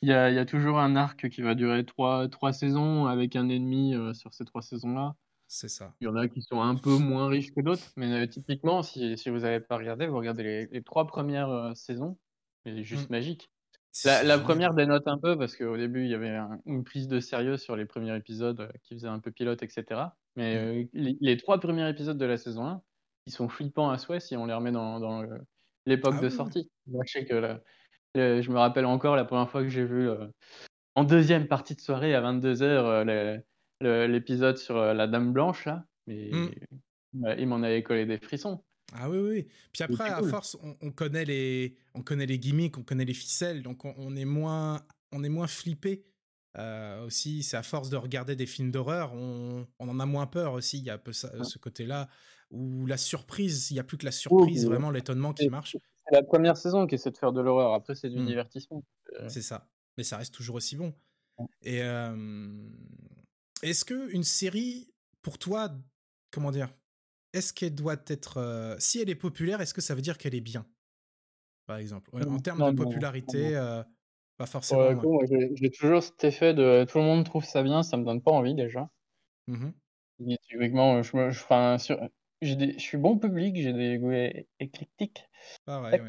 Il y a, il y a toujours un arc qui va durer trois, trois saisons avec un ennemi euh, sur ces trois saisons-là. C'est ça. Il y en a qui sont un peu moins riches que d'autres, mais euh, typiquement, si, si vous n'avez pas regardé, vous regardez les, les trois premières euh, saisons, c'est juste Mm. magique. La, première dénote un peu parce qu'au début, il y avait un- une prise de sérieux sur les premiers épisodes qui faisaient un peu pilote, etc. Mais Mm. euh, les, les trois premiers épisodes de la saison 1, ils sont flippants à souhait si on les remet dans, dans le- l'époque Ah de oui, sortie. Je sais que la- le- je me rappelle encore la première fois que j'ai vu euh, en deuxième partie de soirée à 22h l'épisode sur euh, la Dame Blanche, là. Mais Mm. ouais, il m'en avait collé des frissons. Ah oui, oui. Puis après, à cool. force, on, on connaît les, on connaît les gimmicks, on connaît les ficelles, donc on, on est moins, on est moins flippé. Euh, aussi, c'est à force de regarder des films d'horreur, on, on en a moins peur aussi. Il y a un peu ça- Ouais. ce côté-là où la surprise, il y a plus que la surprise, oui. vraiment l'étonnement qui marche. C'est la première saison qui essaie de faire de l'horreur. Après, c'est du Mm. divertissement. Euh, C'est ça. Mais ça reste toujours aussi bon. Ouais. Et euh, est-ce que une série, pour toi, comment dire, est-ce qu'elle doit être, euh, si elle est populaire, est-ce que ça veut dire qu'elle est bien, par exemple, en, en Non, termes non, de popularité, pas forcément. ouais. j'ai toujours cet effet de tout le monde trouve ça bien, ça me donne pas envie déjà. Et Typiquement, je, me- je, enfin, sur- j'ai des- je suis bon public, j'ai des goûts éclectiques. Pareil, ouais.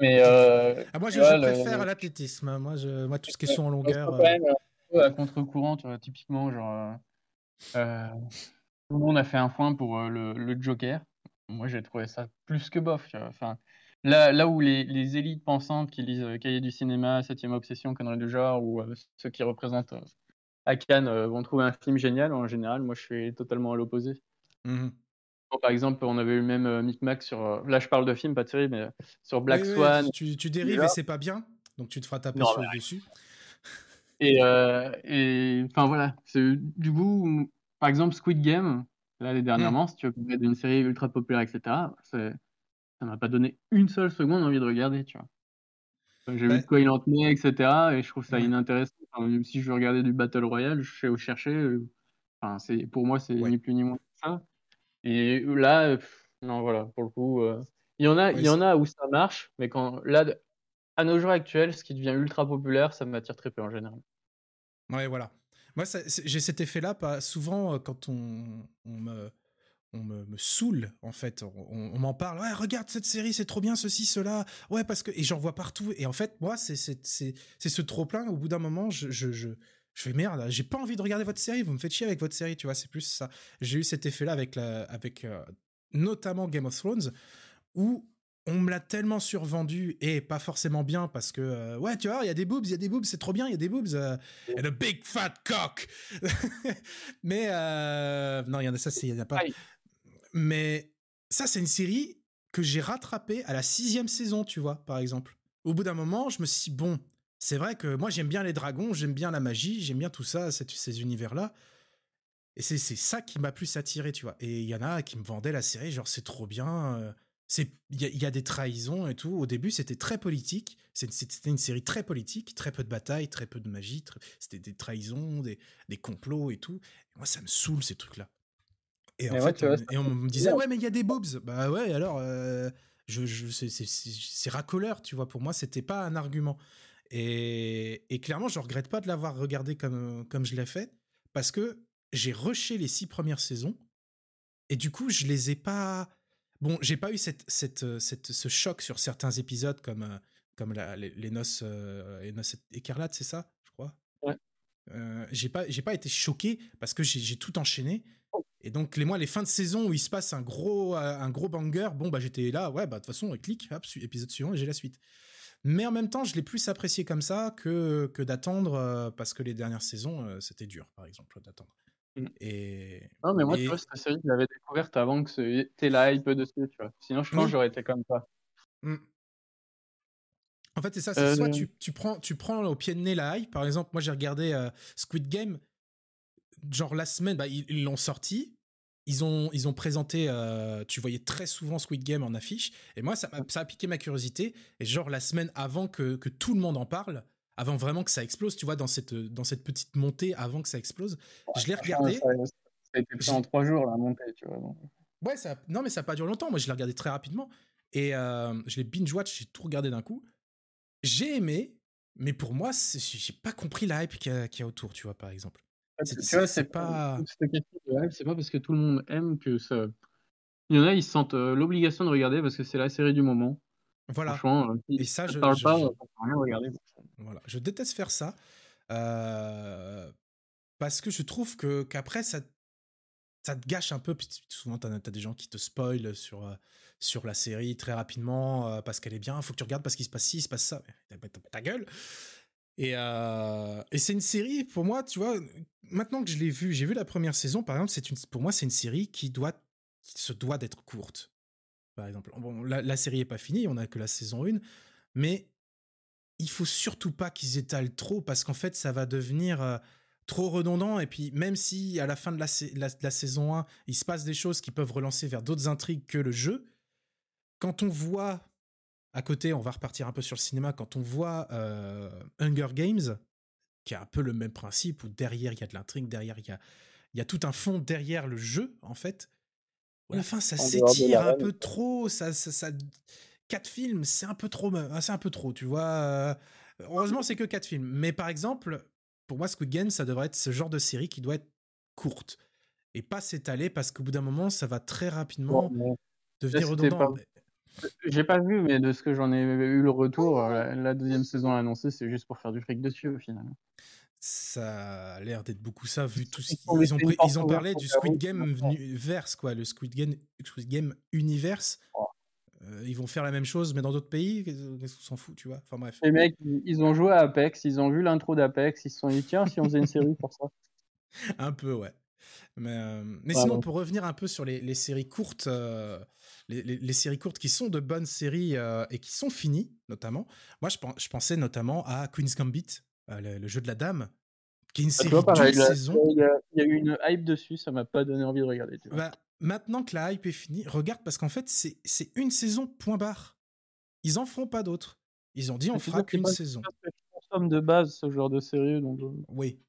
Mais euh, Ah, moi, je, tu vois, je préfère l'athlétisme. Moi, je, moi, tout ce qui est saut en longueur. euh, quand même à contre-courant, typiquement, genre, euh, euh, tout le monde a fait un point pour euh, le, le Joker. Moi, j'ai trouvé ça plus que bof. Enfin, là, là où les, les élites pensantes qui lisent euh, Cahiers du cinéma, Septième Obsession, Conneries du genre, ou euh, ceux qui représentent euh, à Cannes euh, vont trouver un film génial, en général, moi, je suis totalement à l'opposé. Bon, Par exemple, on avait eu le même micmac sur. là, je parle de film, pas de série, mais sur Black Oui, oui, Swan. Tu, tu dérives et c'est pas bien, donc tu te feras taper Non, sur le dessus. Et, et enfin voilà, du coup, par exemple, Squid Game, là, les dernièrement, si tu veux parler d'une série ultra populaire, etc., c'est- ça m'a pas donné une seule seconde envie de regarder, tu vois. J'ai vu de quoi il en tenait, etc., et je trouve ça Ouais. inintéressant. Enfin, même si je veux regarder du Battle Royale, je sais où chercher. euh, Enfin, c'est, pour moi, c'est Ouais. ni plus ni moins que ça. Et là, euh, pff, non, voilà, pour le coup, euh, il y en a, il y en a où ça marche, mais quand là, à nos jours actuels, ce qui devient ultra populaire, ça m'attire très peu en général. Ouais, voilà. Moi, j'ai cet effet-là, pas souvent euh, quand on, on me, on me, saoule, en fait. On, m'en parle. Ouais, regarde cette série, c'est trop bien, ceci, cela. Ouais, parce que. Et j'en vois partout. Et en fait, moi, c'est c'est- c'est- c'est ce trop-plein. Au bout d'un moment, je, je, je, je fais merde, j'ai pas envie de regarder votre série. Vous me faites chier avec votre série, tu vois. C'est plus ça. J'ai eu cet effet-là avec, la, avec euh, notamment Game of Thrones, où on me l'a tellement survendu et pas forcément bien parce que euh, ouais tu vois il y a des boobs il y a des boobs c'est trop bien il y a des boobs euh, and a big fat cock mais euh, non il y en a ça c'est il y en a pas. Mais ça c'est une série que j'ai rattrapée à la sixième saison tu vois par exemple au bout d'un moment je me suis dit, bon c'est vrai que moi j'aime bien les dragons j'aime bien la magie j'aime bien tout ça ces univers là et c'est ça qui m'a plus attiré, tu vois. Et il y en a qui me vendaient la série, genre c'est trop bien. euh, c'est Il y, a- des trahisons et tout. Au début, c'était très politique. C'était une série très politique, très peu de batailles, très peu de magie. C'était des trahisons, des, des complots et tout. Moi, ça me saoule ces trucs-là. Et en Mais fait, ouais, tu vois, on, et on me disait, ouais, mais il y a des boobs. Bah ouais, alors, euh, je, je, c'est- c'est- c'est c'est racoleur, tu vois. Pour moi, c'était pas un argument. Et, et clairement, je regrette pas de l'avoir regardé comme, comme je l'ai fait, parce que j'ai rushé les six premières saisons, et du coup, je les ai pas. Bon, j'ai pas eu cette, cette, euh, cette, ce choc sur certains épisodes comme, euh, comme la- les, les noces, euh, les noces écarlates, c'est ça, je crois. Ouais. Euh, j'ai pas, j'ai pas été choqué parce que j'ai j'ai tout enchaîné. Et donc, les mois, les fins de saison où il se passe un gros, euh, un gros banger, bon, bah, j'étais là, ouais, bah, de toute façon, clic, hop, su- épisode suivant et j'ai la suite. Mais en même temps, je l'ai plus apprécié comme ça que, que d'attendre, euh, parce que les dernières saisons, euh, c'était dur, par exemple, d'attendre. Mm. Et. Non, mais moi, Et- tu vois, cette série, je l'avais découverte avant que c'était la hype dessus, tu vois. Sinon, je pense que j'aurais été comme ça. Mm. En fait, c'est ça. C'est soit Euh. tu, tu prends, tu prends au pied de nez la hype. Par exemple, moi, j'ai regardé euh, Squid Game. Genre la semaine, bah, ils l'ont sorti. Ils ont, ils ont présenté. euh, tu voyais très souvent Squid Game en affiche. Et moi, ça, ça a piqué ma curiosité. Et genre la semaine avant que, que tout le monde en parle, avant vraiment que ça explose, tu vois, dans cette, dans cette petite montée avant que ça explose, je l'ai regardé. Ça, ça a été fait en trois jours, la montée, tu vois. donc. Ouais, ça, non, mais ça n'a pas duré longtemps. Moi, je l'ai regardé très rapidement. Et euh, je l'ai binge-watch, j'ai tout regardé d'un coup. J'ai aimé, mais pour moi, j'ai pas compris la hype qu'il y, qu'il y a autour, tu vois, par exemple. C'est- tu pas- c'est pas parce que tout le monde aime que ça. Il y en a, ils se sentent euh, l'obligation de regarder parce que c'est la série du moment. Voilà. Franchement, euh, si Et ça, je- parle je- pas, je- euh, rien regarder. Voilà. Je déteste faire ça. euh, parce que je trouve que qu'après, ça, ça te gâche un peu. Puis souvent, t'as as des gens qui te spoilent sur, euh, sur la série très rapidement euh, parce qu'elle est bien. Faut que tu regardes parce qu'il se passe ci, il se passe ça. Mais ta gueule. Et, euh, et c'est une série, pour moi, tu vois, maintenant que je l'ai vue, j'ai vu la première saison, par exemple, une, pour moi, c'est une série qui doit, se doit d'être courte. Par exemple, bon, la, série est pas finie, on a que la saison 1, mais il faut surtout pas qu'ils étalent trop parce qu'en fait, ça va devenir euh, trop redondant. Et puis, même si à la fin de la, la- la saison 1, il se passe des choses qui peuvent relancer vers d'autres intrigues que le jeu, quand on voit à côté, on va repartir un peu sur le cinéma, quand on voit euh, Hunger Games, qui a un peu le même principe, où derrière il y a de l'intrigue, derrière il y a, il y a tout un fond derrière le jeu, en fait. à la fin, ça s'étire un peu trop, ça, ça, ça- quatre films, c'est un peu trop, euh, c'est un peu trop, tu vois. euh, Heureusement, c'est que quatre films. Mais par exemple, pour moi, Squid Game, ça devrait être ce genre de série qui doit être courte et pas s'étaler parce qu'au bout d'un moment, ça va très rapidement devenir redondant. pas- J'ai pas vu, mais de ce que j'en ai eu le retour, euh, la, la deuxième saison annoncée, c'est juste pour faire du fric dessus au final. Ça a l'air d'être beaucoup ça, vu tout ce Ils qu'ils ont ils ont, ils parlé du Squid Game. Universe, quoi, le Squid Game, Squid Game Universe. Euh, ils vont faire la même chose, mais dans d'autres pays. Qu'est-ce qu'on s'en fout, tu vois? Enfin bref. Les mecs, ils ont joué à Apex, ils ont vu l'intro d'Apex, ils se sont dit tiens, si on faisait une série pour ça. Un peu, ouais. Mais, euh, mais Ouais, sinon, pour revenir un peu sur les, les séries courtes, euh, les, les- les séries courtes qui sont de bonnes séries euh, et qui sont finies, notamment. Moi, je, je pensais notamment à Queen's Gambit, euh, le, le jeu de la dame, qui est une Ah, série d'une saison. il y, a, il y a eu une hype dessus, ça m'a pas donné envie de regarder. Tu vois. Bah, maintenant que la hype est finie, regarde parce qu'en fait, c'est une saison, point barre. Ils en feront pas d'autres. Ils ont dit, on fera qu'une saison. je consomme de base ce genre de série, donc Oui.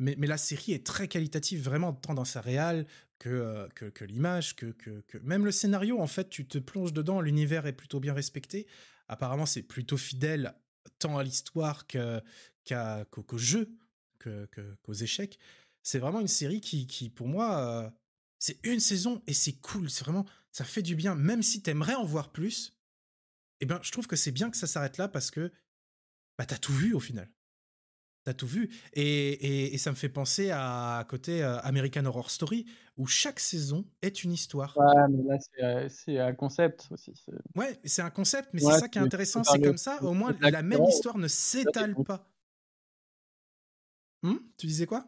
Mais, mais la série est très qualitative, vraiment, tant dans sa réal que, euh, que, que l'image, que, que, Même le scénario, en fait, tu te plonges dedans, l'univers est plutôt bien respecté. Apparemment, c'est plutôt fidèle tant à l'histoire qu'au jeu, qu'aux échecs. C'est vraiment une série qui, qui pour moi, euh, c'est une saison et c'est cool. C'est vraiment, ça fait du bien. Même si t'aimerais en voir plus, eh ben, je trouve que c'est bien que ça s'arrête là parce que bah, t'as tout vu au final. T'as tout vu. Et, et- et ça me fait penser à, à côté euh, American Horror Story, où chaque saison est une histoire. ouais, mais là c'est euh, un concept aussi. Ouais, c'est un concept, mais Ouais, c'est ça qui est intéressant. C'est comme ça, au moins, la même histoire ne s'étale pas. Hum? Tu disais quoi?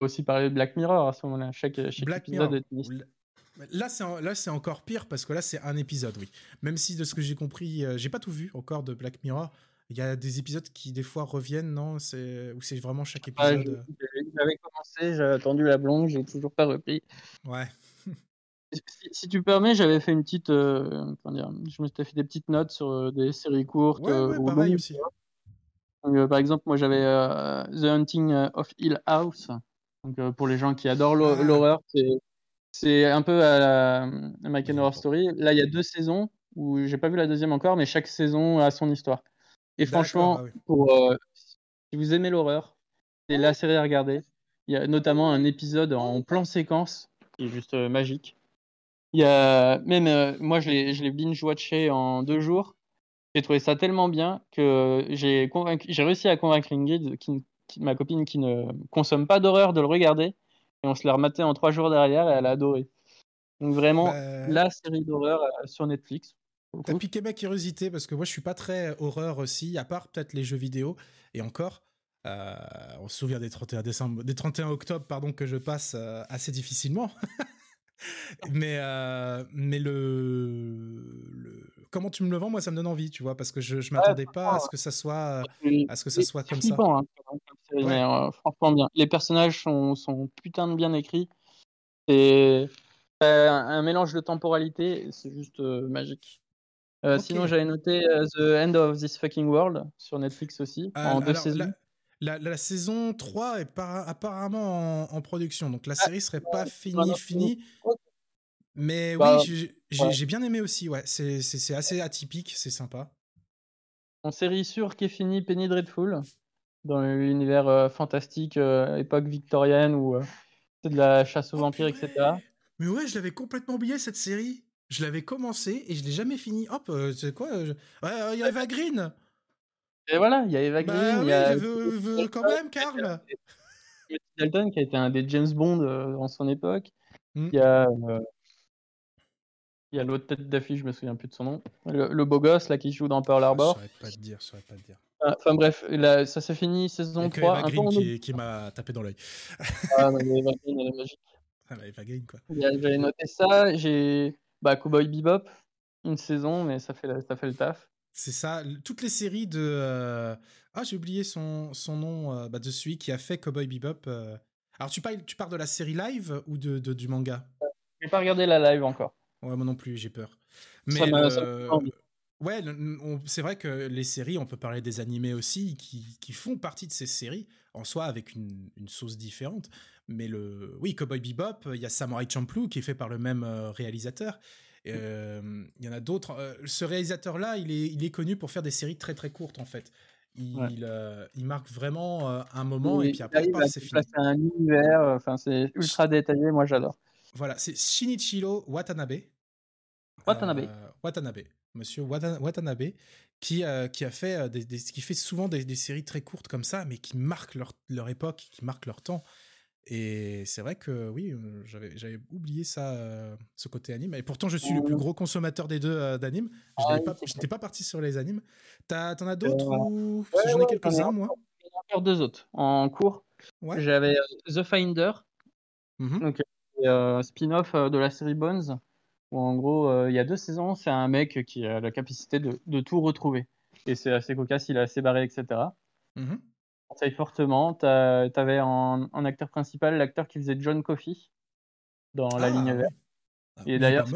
Aussi parler de Black Mirror à ce moment-là. Chaque, chaque Black épisode Mirror. est. Là, c'est en- là, c'est encore pire parce que là, c'est un épisode, oui. Même si de ce que j'ai compris, euh, j'ai pas tout vu encore de Black Mirror. Il y a des épisodes qui des fois reviennent, non? C'est ou c'est vraiment chaque Ah, épisode. j'ai- J'avais commencé, j'avais attendu la blonde, j'ai toujours pas repris. euh, Ouais. Si, si tu permets, j'avais fait une petite. euh, comment dire, je me suis fait des petites notes sur euh, des séries courtes. Ouais, euh, ouais, ou pareil longues, aussi. Donc, euh, par exemple, moi j'avais euh, The Hunting of Hill House. Donc, euh, pour les gens qui adorent l'hor- Ah. l'horreur, c'est c'est un peu à la American. Horror Story. Là, il y a deux saisons où j'ai pas vu la deuxième encore, mais chaque saison a son histoire. Et franchement, ah oui. pour euh, si vous aimez l'horreur, c'est la série à regarder. Il y a notamment un épisode en plan séquence qui est juste euh, magique. Il y a même euh, moi je l'ai je l'ai binge watché en deux jours. J'ai trouvé ça tellement bien que j'ai convaincu j'ai réussi à convaincre Ingrid, qui, qui- ma copine qui ne consomme pas d'horreur, de le regarder. Et on se l'a rematé en trois jours derrière et elle a adoré. Donc vraiment Bah, la série d'horreur sur Netflix. T'as piqué ma curiosité parce que moi je suis pas très horreur aussi, à part peut-être les jeux vidéo et encore. euh, on se souvient des 31 décembre, des 31 octobre pardon que je passe euh, assez difficilement. mais euh, mais le, le comment tu me le vends, moi, ça me donne envie, tu vois, parce que je, je m'attendais pas à ce que ça soit, à ce que ça C'est soit comme ça. hein, Ouais. mais, euh, franchement bien. Les personnages sont, sont putain de bien écrits. C'est euh, un, un mélange de temporalité, c'est juste euh, magique. Euh. Sinon, j'avais noté euh, The End of This Fucking World sur Netflix aussi, Euh, en deux alors, saisons. la, la- la saison 3 est par- apparemment en, en production, donc la série serait pas finie, finie. Mais Bah, oui, j'ai- ouais. bien aimé aussi, ouais. C'est assez atypique, c'est sympa. En série sûre qui est finie, Penny Dreadful, dans l'univers euh, fantastique, euh, époque victorienne, où euh, c'est de la chasse aux Oh, vampires, etc. Mais ouais, je l'avais complètement oublié cette série. Je l'avais commencé et je l'ai jamais fini. Hop, euh, c'est quoi euh, je- Ouais, euh, il y a Eva Green. Et voilà, il y a Eva Green, Bah il oui, y a je veux- veux quand même, Carl. Timothy Dalton qui a été un des James Bond euh, en son époque. Mm. Il y a, euh, il y a l'autre tête d'affiche, je me souviens plus de son nom. Le, le beau gosse là qui joue dans Pearl Je Harbor. saurais pas te dire, je saurais pas te dire. Enfin bref, là, ça s'est fini saison a que 3. Eva Green en qui, qui m'a tapé dans l'œil. Ah, non, mais Eva Green, elle est magique. Ah, bah, Eva Green, quoi. J'avais noté ça. J'ai bah, Cowboy Bebop, une saison, mais ça fait, la- ça fait le taf. C'est ça. Toutes les séries de. euh, Ah, j'ai oublié son, son nom euh, bah, de celui qui a fait Cowboy Bebop. euh. Alors, tu parles, tu parles de la série live ou de, de- du manga? J'ai pas regardé la live encore. Ouais, moi non plus, j'ai peur. Mais ouais, c'est vrai que les séries, on peut parler des animés aussi, qui, qui font partie de ces séries, en soi avec une, une sauce différente. Mais le, oui, Cowboy Bebop, il y a Samurai Champloo qui est fait par le même euh, réalisateur. Euh, Il y en a d'autres. Euh, ce réalisateur-là, il est, il est connu pour faire des séries très très courtes en fait. Il, Ouais. euh, il marque vraiment euh, un moment Il- et puis il après, à c'est fini. placer un univers, euh, enfin c'est ultra détaillé, moi j'adore. Voilà, c'est Shinichiro Watanabe. Watanabe. Euh, Watanabe. Monsieur Wata- Watanabe, qui, euh, qui a fait, euh, des, des- qui fait souvent des, des séries très courtes comme ça, mais qui marquent leur, leur époque, qui marquent leur temps. Et c'est vrai que oui, euh, j'avais oublié ça, euh, ce côté anime. Et pourtant, je suis le plus gros consommateur des deux euh, d'animes. Je Ah n'étais oui, pas, parti sur les animes. T'en as d'autres Euh, ou ouais, J'en ai ouais, j'en ai quelques-uns, un. moi? Il y en a encore deux autres en cours. Ouais. J'avais The Finder, et, euh, spin-off de la série Bones, où en gros, il y a deux saisons, c'est un mec qui a la capacité de, de tout retrouver. Et c'est assez cocasse, il est assez barré, etc. Mhm. Conseille fortement. T'as- T'avais en, en acteur principal l'acteur qui faisait John Coffey dans La Ah, Ligne ouais. Verte. Ah, Et mais il est d'ailleurs.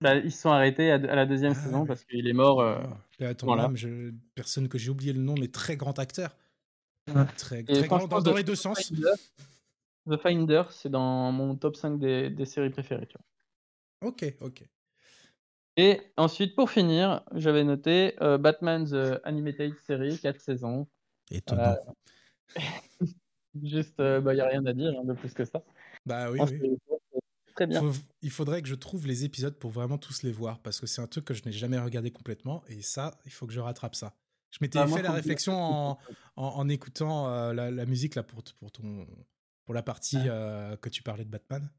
Bah, ils se sont arrêtés à, la deuxième Ah, saison oui. parce qu'il est mort. euh, Ah, à ton voilà. âme, je- personne que j'ai oublié le nom, mais très grand acteur. Ouais. Très, très grand dans, dans The les deux sens. Finder, The Finder, c'est dans mon top 5 des, des séries préférées. tu vois. Ok, ok. Et ensuite, pour finir, j'avais noté euh, Batman The Animated Series, 4 saisons. Étonnant. Juste, il n'y a rien à dire hein, de plus que ça. Bah oui, oui. Très bien. Faut- il faudrait que je trouve les épisodes pour vraiment tous les voir parce que c'est un truc que je n'ai jamais regardé complètement et ça, il faut que je rattrape ça. Je m'étais Ah, moi, fait la réflexion en, en, en écoutant euh, la, la musique là pour, pour ton pour la partie euh, que tu parlais de Batman.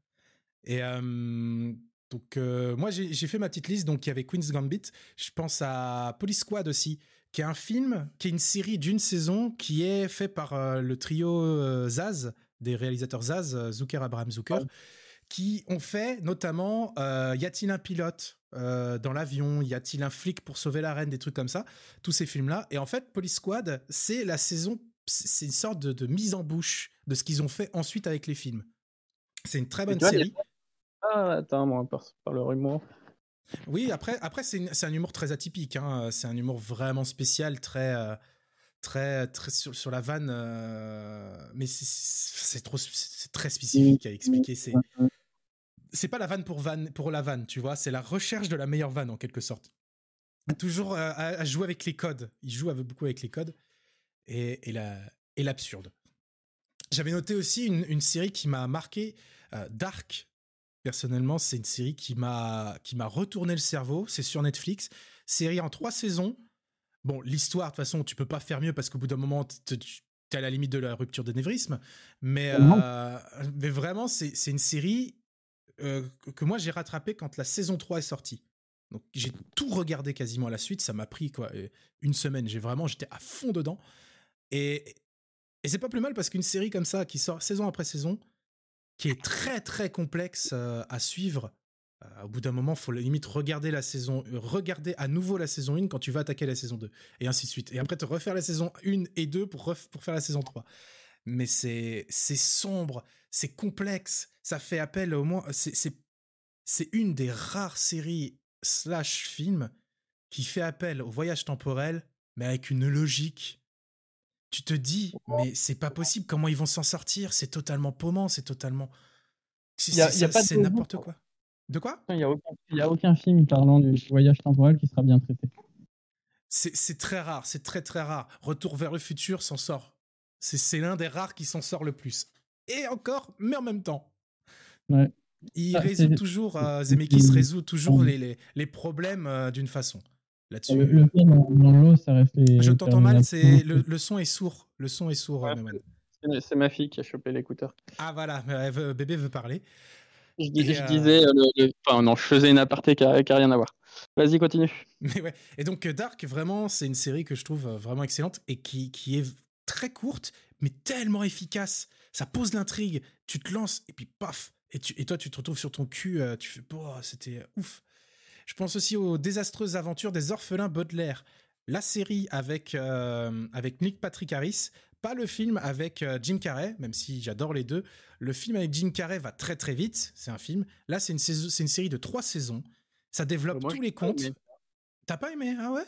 Et euh, donc euh, moi j'ai j'ai fait ma petite liste donc il y avait Queen's Gambit. Je pense à Police Squad aussi, qui est un film, qui est une série d'une saison qui est fait par euh, le trio euh, Zaz, des réalisateurs Zaz, euh, Zucker, Abraham Zucker, qui ont fait notamment Y a-t-il un pilote dans l'avion? Y a-t-il un flic pour sauver la reine? Des trucs comme ça. Tous ces films-là. Et en fait, Police Squad, c'est la saison, c'est une sorte de, de mise en bouche de ce qu'ils ont fait ensuite avec les films. C'est une très bonne a- série. Ah, attends, moi, par, par le humour. Oui, après, après c'est un humour très atypique. hein. C'est un humour vraiment spécial, très, euh, très, très sur, la vanne. euh, mais c'est- trop, c'est très spécifique à expliquer. C'est, c'est pas la vanne pour vanne pour la vanne, tu vois. C'est la recherche de la meilleure vanne en quelque sorte. Toujours euh, à, jouer avec les codes. Il joue beaucoup avec les codes et, et la, et l'absurde. J'avais noté aussi une, série qui m'a marqué, Dark. Personnellement, c'est une série qui m'a qui m'a retourné le cerveau. C'est sur Netflix. Série en trois saisons. Bon, l'histoire, de toute façon, tu peux pas faire mieux parce qu'au bout d'un moment, tu es à la limite de la rupture d'anévrisme. Mais, euh, mais vraiment, c'est une série euh, que- que moi j'ai rattrapée quand la saison 3 est sortie. Donc j'ai tout regardé quasiment à la suite. Ça m'a pris quoi euh, une semaine. J'ai vraiment, j'étais à fond dedans. Et, et c'est pas plus mal parce qu'une série comme ça qui sort saison après saison, qui est très très complexe euh, à suivre, Euh, au bout d'un moment, faut limite regarder la saison, euh, regarder à nouveau la saison 1 quand tu vas attaquer la saison 2, et ainsi de suite. Et après, te refaire la saison 1 et 2 pour, pour faire la saison 3. Mais c'est c'est sombre, c'est complexe, ça fait appel au moins. C'est c'est- c'est une des rares séries slash films qui fait appel au voyage temporel, mais avec une logique. Tu te dis, mais c'est pas possible, comment ils vont s'en sortir? C'est totalement paumant, c'est totalement. c'est- n'importe quoi. De quoi? Il n'y a, aucun- il y a aucun film parlant du voyage temporel qui sera bien traité. C'est c'est très rare, c'est très très rare. Retour vers le futur s'en sort. C'est l'un des rares qui s'en sort le plus. Et encore, mais en même temps. Ouais. Il Ah, résout c'est- toujours, euh, Zemeckis résout toujours Ouais. les, les, les problèmes euh, d'une façon. Là-dessus. Le, dans, dans l'eau, ça reste les. Je t'entends mal, c'est le, le son est sourd. Le son est sourd, Ouais, euh. C'est- ma fille qui a chopé l'écouteur. Ah voilà, elle veut- bébé veut parler. Je, dis- Et, je euh, disais, euh, le- le- enfin non, je faisais une aparté qui a, qui a rien à voir. Vas-y, continue. Mais ouais. Et donc Dark, vraiment, c'est une série que je trouve vraiment excellente et qui, qui est très courte, mais tellement efficace. Ça pose l'intrigue, tu te lances et puis paf. Et, tu, et toi, tu te retrouves sur ton cul, tu fais, oh, c'était ouf. Je pense aussi aux désastreuses aventures des orphelins Baudelaire. La série avec, euh, avec Nick Patrick Harris, pas le film avec euh, Jim Carrey, même si j'adore les deux. Le film avec Jim Carrey va très très vite, c'est un film. Là, c'est une, saison- c'est une série de trois saisons. Ça développe Moi, tous les aimé. T'as pas aimé, ah ouais?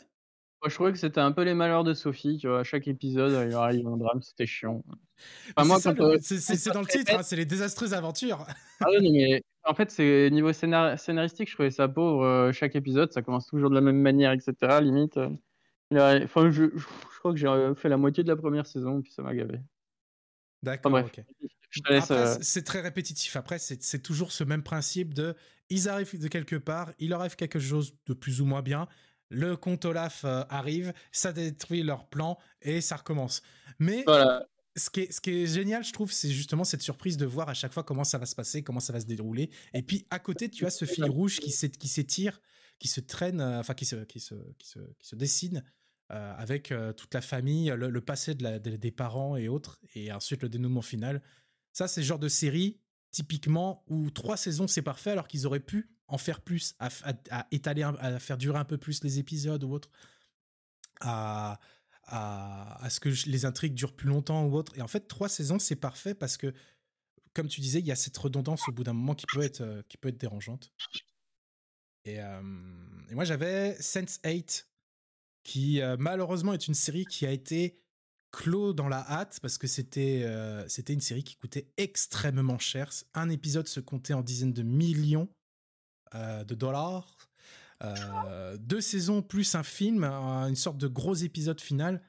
Moi, je trouvais que c'était un peu les malheurs de Sophie. Tu vois, à chaque épisode, il arrive un drame, c'était chiant. Enfin, c'est euh, c'est- dans le titre, hein, c'est les désastreuses aventures. Ah ouais, non, mais en fait, c'est niveau scénar- scénaristique, je trouvais ça pauvre. euh, chaque épisode, ça commence toujours de la même manière, etc. Limite. euh, Enfin, je, je- je crois que j'ai fait la moitié de la première saison, puis ça m'a gavé. D'accord, Enfin, ok. C'est- très répétitif. Après, c'est c'est toujours ce même principe de ils arrivent de quelque part, il leur arrive quelque chose de plus ou moins bien. Le compte Olaf euh, arrive, ça détruit leur plan et ça recommence. Mais Voilà. ce qui, est, ce qui est génial, je trouve, c'est justement cette surprise de voir à chaque fois comment ça va se passer, comment ça va se dérouler. Et puis à côté, tu as ce fil rouge qui s'é- qui s'étire, qui se traîne, euh, enfin qui se, qui se, qui se, qui se dessine euh, avec euh, toute la famille, le, le passé de la- des- des parents et autres, et ensuite le dénouement final. Ça, c'est le genre de série, typiquement, où trois saisons, c'est parfait, alors qu'ils auraient pu en faire plus, à, étaler, à faire durer un peu plus les épisodes ou autre, à, à, ce que les intrigues durent plus longtemps ou autre. Et en fait, trois saisons, c'est parfait parce que, comme tu disais, il y a cette redondance au bout d'un moment qui peut être, euh, qui peut être dérangeante. Et, euh, moi, j'avais Sense8, qui euh, malheureusement est une série qui a été clos dans la hâte parce que c'était c'était une série qui coûtait extrêmement cher. Un épisode se comptait en dizaines de millions euh, de dollars. Euh, deux saisons plus un film, un- une sorte de gros épisode final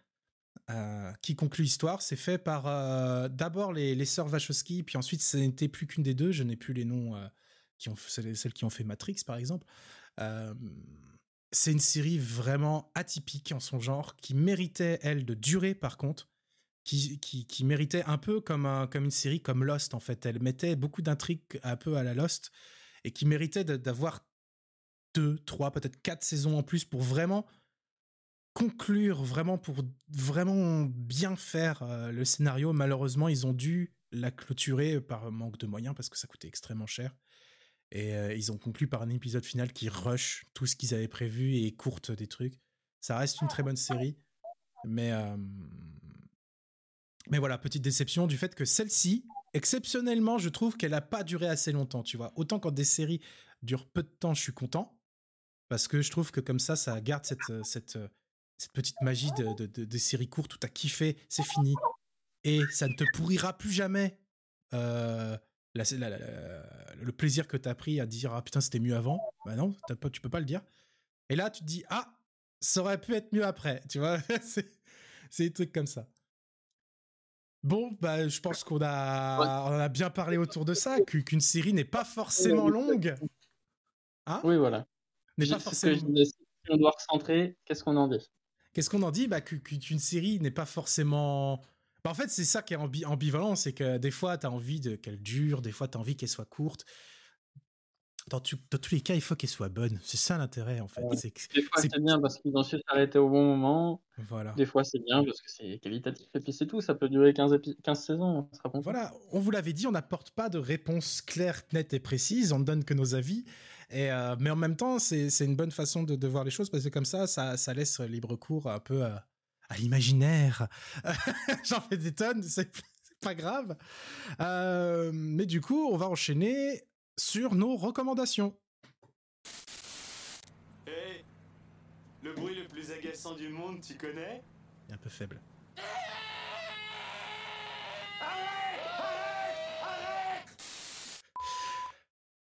euh, qui conclut l'histoire. C'est fait par euh, d'abord les, les sœurs Wachowski, puis ensuite ce n'était plus qu'une des deux. Je n'ai plus les noms euh, qui ont celles qui ont fait Matrix par exemple. Euh, c'est une série vraiment atypique en son genre, qui méritait, elle, de durer par contre, qui, qui, qui méritait un peu comme, un, comme une série comme Lost en fait. Elle mettait beaucoup d'intrigues un peu à la Lost et qui méritait d'avoir deux, trois, peut-être quatre saisons en plus pour vraiment conclure, vraiment pour vraiment bien faire euh, le scénario. Malheureusement, ils ont dû la clôturer par manque de moyens parce que ça coûtait extrêmement cher. Et euh, ils ont conclu par un épisode final qui rush tout ce qu'ils avaient prévu et courte des trucs. Ça reste une très bonne série, mais euh, mais voilà, petite déception du fait que celle-ci, exceptionnellement, je trouve qu'elle n'a pas duré assez longtemps. Tu vois, autant quand des séries durent peu de temps, je suis content. Parce que je trouve que comme ça, ça garde cette euh, euh, petite magie de, de- de- des séries courtes où t'as kiffé, c'est fini. Et ça ne te pourrira plus jamais. euh, le plaisir que t'as pris à dire ah putain c'était mieux avant. Bah non t'as pas, tu peux pas le dire. Et là tu te dis ah ça aurait pu être mieux après tu vois. C'est des trucs comme ça bon bah je pense qu'on a on a bien parlé autour de ça qu'u- qu'une série n'est pas forcément longue hein Oui, voilà. n'est Je- pas c'est ce que je si on doit recentrer, qu'est-ce qu'on en dit? Qu'est-ce qu'on en dit? Bah, Qu'une série n'est pas forcément. Bah, en fait, c'est ça qui est ambi- ambivalent c'est que des fois, tu as envie de- qu'elle dure, des fois, tu as envie qu'elle soit courte. Dans, tu- dans tous les cas, il faut qu'elle soit bonne. C'est ça l'intérêt, en fait. Ouais. C'est Des fois, c'est- bien parce qu'ils ont su s'arrêter au bon moment. Voilà. Des fois, c'est bien parce que c'est qualitatif. Et puis, c'est tout. Ça peut durer 15, épi- 15 saisons. On sera content. Voilà, on vous l'avait dit, on n'apporte pas de réponse claire, nette et précise, on ne donne que nos avis. Et euh, mais en même temps, c'est c'est une bonne façon de, de voir les choses parce que comme ça, ça, ça laisse libre cours un peu à, à l'imaginaire. J'en fais des tonnes, c'est c'est pas grave. Euh, mais du coup, on va enchaîner sur nos recommandations. Hé Le bruit le plus agaçant du monde, tu connais? Il est un peu faible.